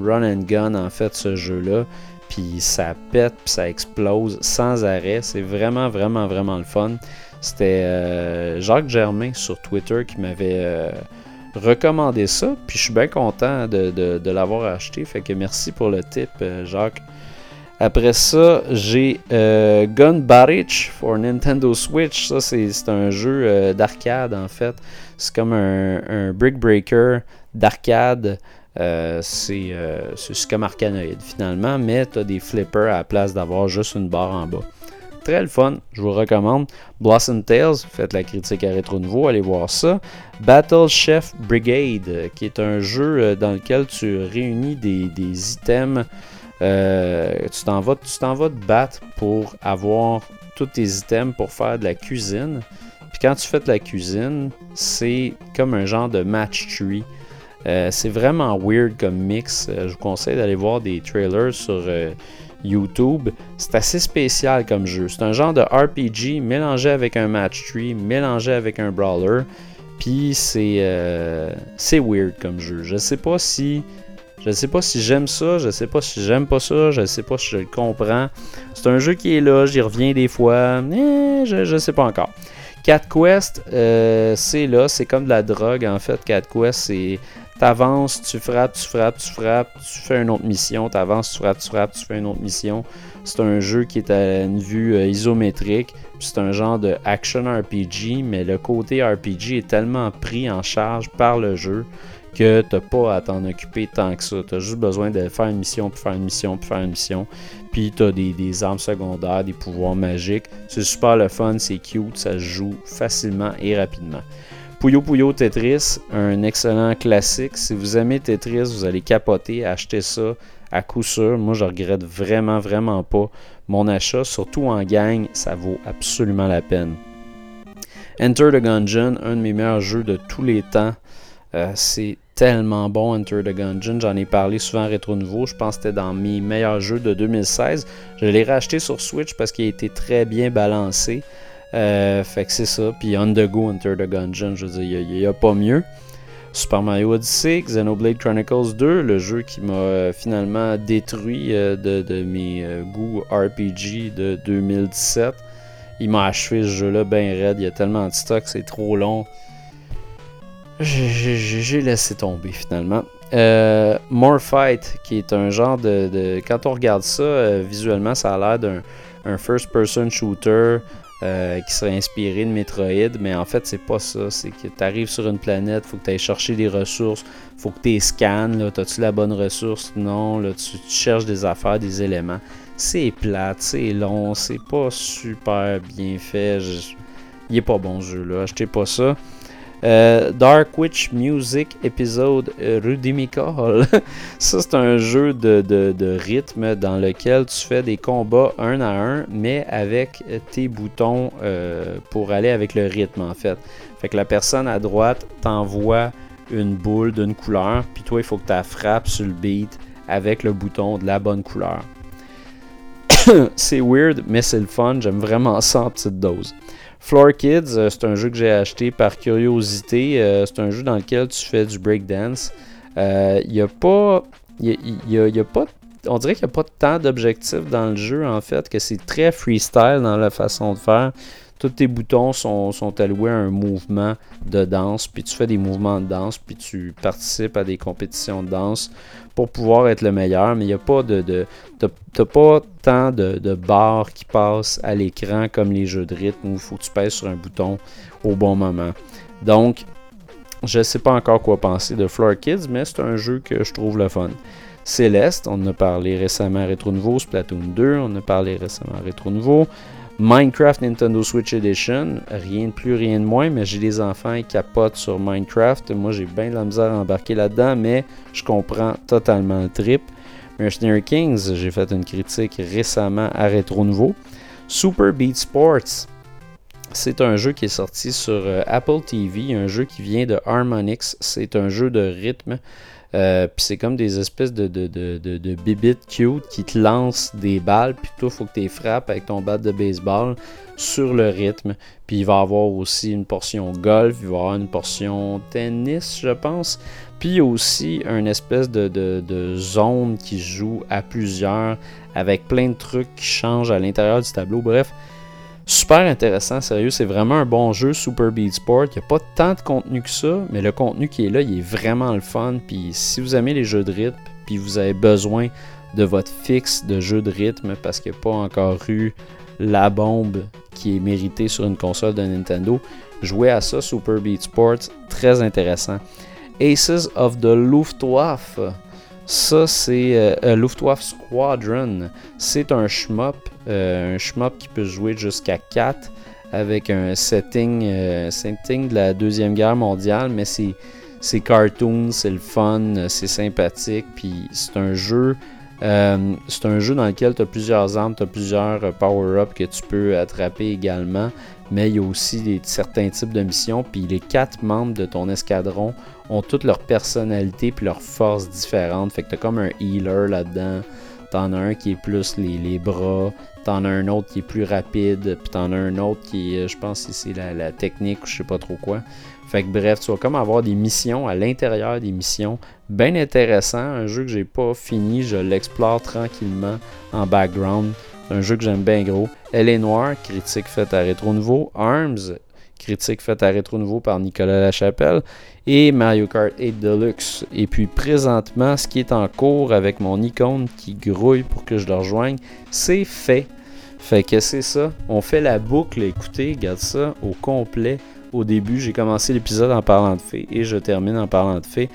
run and gun en fait ce jeu-là puis ça pète, puis ça explose sans arrêt. C'est vraiment, vraiment, vraiment le fun. C'était euh, Jacques Germain sur Twitter qui m'avait euh, recommandé ça, puis je suis bien content de, l'avoir acheté. Fait que merci pour le tip, euh, Jacques. Après ça, j'ai Gun Barrage for Nintendo Switch. Ça, c'est un jeu d'arcade en fait. C'est comme un, un brick breaker d'arcade. Euh, euh, c'est comme Arcanoid finalement, mais tu as des flippers à la place d'avoir juste une barre en bas. Très le fun, je vous recommande. Blossom Tales, faites la critique à Rétro Nouveau, allez voir ça. Battle Chef Brigade, qui est un jeu euh, dans lequel tu réunis des, items. tu t'en vas, vas te battre pour avoir tous tes items pour faire de la cuisine. Puis quand tu fais de la cuisine, c'est comme un genre de match tree. Euh, c'est vraiment weird comme mix. Euh, je vous conseille d'aller voir des trailers sur euh, YouTube. C'est assez spécial comme jeu. C'est un genre de RPG mélangé avec un match tree, mélangé avec un brawler. Puis c'est c'est weird comme jeu. Je sais pas si je sais pas si j'aime ça, je sais pas si j'aime pas ça, je sais pas si je le comprends. C'est un jeu qui est là, j'y reviens des fois, mais je, je sais pas encore. Cat Quest, c'est là, c'est comme de la drogue en fait. Cat Quest, c'est T'avances, tu frappes, tu frappes, tu frappes, tu fais une autre mission, t'avances, tu frappes, tu frappes, tu fais une autre mission. C'est un jeu qui est à une vue euh, isométrique. C'est un genre de action RPG, mais le côté RPG est tellement pris en charge par le jeu que t'as pas à t'en occuper tant que ça. T'as juste besoin de faire une mission, puis faire une mission, puis faire une mission. Puis t'as des, des armes secondaires, des pouvoirs magiques. C'est super le fun, c'est cute, ça se joue facilement et rapidement. Puyo Puyo Tetris, un excellent classique. Si vous aimez Tetris, vous allez capoter, acheter ça à coup sûr. Moi, je regrette vraiment, vraiment pas mon achat. Surtout en gang, ça vaut absolument la peine. Enter the Gungeon, un de mes meilleurs jeux de tous les temps. Euh, c'est tellement bon, Enter the Gungeon. J'en ai parlé souvent à Rétro Nouveau. Je pense que c'était dans mes meilleurs jeux de 2016. Je l'ai racheté sur Switch parce qu'il a été très bien balancé. Euh, fait que c'est ça. Puis On the Go, Enter the Gungeon, je veux dire, il n'y a, pas mieux. Super Mario Odyssey, Xenoblade Chronicles 2, le jeu qui m'a euh, finalement détruit euh, de, mes goûts RPG de 2017. Il m'a achevé ce jeu-là bien raide, il y a tellement de stock, c'est trop long. J'ai laissé tomber finalement. More Fight, qui est un genre de, Quand on regarde ça, visuellement, ça a l'air d'un first-person shooter euh, qui serait inspiré de Metroid, mais en fait, c'est pas ça. C'est que tu sur une planète, faut que tu ailles chercher des ressources, faut que tu scannes. T'as-tu la bonne ressource? Non, là, tu, cherches des affaires, des éléments. C'est plate, c'est long, c'est pas super bien fait. Il est pas bon ce jeu-là, achetez pas ça. Euh, Dark Witch Music Episode Rudimical. [LAUGHS] ça, c'est un jeu de, rythme dans lequel tu fais des combats un à un, mais avec tes boutons euh, pour aller avec le rythme, en fait. Fait que la personne à droite t'envoie une boule d'une couleur, puis toi, il faut que tu frappes sur le beat avec le bouton de la bonne couleur. [COUGHS] c'est weird, mais c'est le fun. J'aime vraiment ça en petite dose. Floor Kids, euh, c'est un jeu que j'ai acheté par curiosité. Euh, c'est un jeu dans lequel tu fais du breakdance. Il euh, n'y a pas. Y a, pas on dirait qu'il n'y a pas tant d'objectifs dans le jeu, en fait, que c'est très freestyle dans la façon de faire. Tous tes boutons sont, sont, alloués à un mouvement de danse, puis tu fais des mouvements de danse, puis tu participes à des compétitions de danse pour pouvoir être le meilleur, mais il n'y a pas de, de, pas tant de, de barres qui passent à l'écran comme les jeux de rythme où il faut que tu pèses sur un bouton au bon moment. Donc, je ne sais pas encore quoi penser de Floor Kids, mais c'est un jeu que je trouve le fun. Céleste, on a parlé récemment à Retro Nouveau, Splatoon 2, on a parlé récemment à Retro Nouveau. Minecraft Nintendo Switch Edition, rien de plus, rien de moins, mais j'ai des enfants qui capotent sur Minecraft. Moi, j'ai bien de la misère à embarquer là-dedans, mais je comprends totalement le trip. Mercenary Kings, j'ai fait une critique récemment à Retro Nouveau. Super Beat Sports, c'est un jeu qui est sorti sur euh, Apple TV, un jeu qui vient de Harmonix. C'est un jeu de rythme euh, puis c'est comme des espèces de, de, de, de, bibites cute qui te lancent des balles, puis toi, faut que tu les frappes avec ton bat de baseball sur le rythme. Puis il va y avoir aussi une portion golf, il va y avoir une portion tennis, je pense. Puis aussi une espèce de, de zone qui joue à plusieurs, avec plein de trucs qui changent à l'intérieur du tableau. Bref, Super intéressant, sérieux, c'est vraiment un bon jeu Super Beat Sport. Il n'y a pas tant de contenu que ça, mais le contenu qui est là, il est vraiment le fun. Puis si vous aimez les jeux de rythme, puis vous avez besoin de votre fixe de jeu de rythme parce qu'il n'y a pas encore eu la bombe qui est méritée sur une console de Nintendo, jouez à ça, Super Beat Sport, très intéressant. Aces of the Luftwaffe. Ça, c'est euh, euh, Luftwaffe Squadron. C'est un shmup, euh, un shmup qui peut jouer jusqu'à 4 avec un setting, setting de la Deuxième Guerre mondiale, mais c'est, c'est cartoon, c'est le fun, c'est sympathique, puis c'est un jeu. C'est un jeu dans lequel tu as plusieurs armes, tu as plusieurs power-ups que tu peux attraper également mais il y a aussi des, certains types de missions. Puis les quatre membres de ton escadron ont toutes leur personnalité puis leurs forces différentes. Fait que t'as comme un healer là-dedans. T'en as un qui est plus les, les bras. T'en as un autre qui est plus rapide. Puis t'en as un autre qui est, je pense c'est la, la, technique ou je sais pas trop quoi. Fait que bref, tu vas comme avoir des missions à l'intérieur des missions. Bien intéressant. Un jeu que j'ai pas fini. Je l'explore tranquillement en background un jeu que j'aime bien gros. Elle est noire, critique faite à Rétro Nouveau. Arms, critique faite à Rétro Nouveau par Nicolas Lachapelle. Et Mario Kart 8 Deluxe. Et puis présentement, ce qui est en cours avec mon icône qui grouille pour que je le rejoigne, c'est fait. Fait que c'est ça. On fait la boucle. Écoutez, regarde ça au complet. Au début, j'ai commencé l'épisode en parlant de fait et je termine en parlant de fait.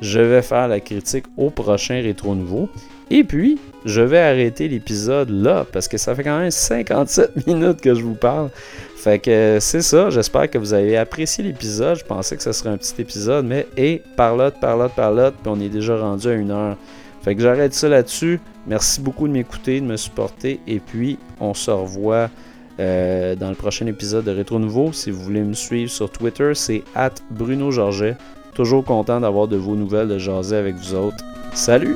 Je vais faire la critique au prochain Rétro Nouveau. Et puis, je vais arrêter l'épisode là parce que ça fait quand même 57 [LAUGHS] minutes que je vous parle. Fait que c'est ça, j'espère que vous avez apprécié l'épisode. Je pensais que ce serait un petit épisode, mais et parlotte, parlotte, parlotte, puis on est déjà rendu à une heure. Fait que j'arrête ça là-dessus. Merci beaucoup de m'écouter, de me supporter, et puis on se revoit euh, dans le prochain épisode de Rétro Nouveau. Si vous voulez me suivre sur Twitter, c'est at Bruno Georget. Toujours content d'avoir de vos nouvelles de jaser avec vous autres. Salut!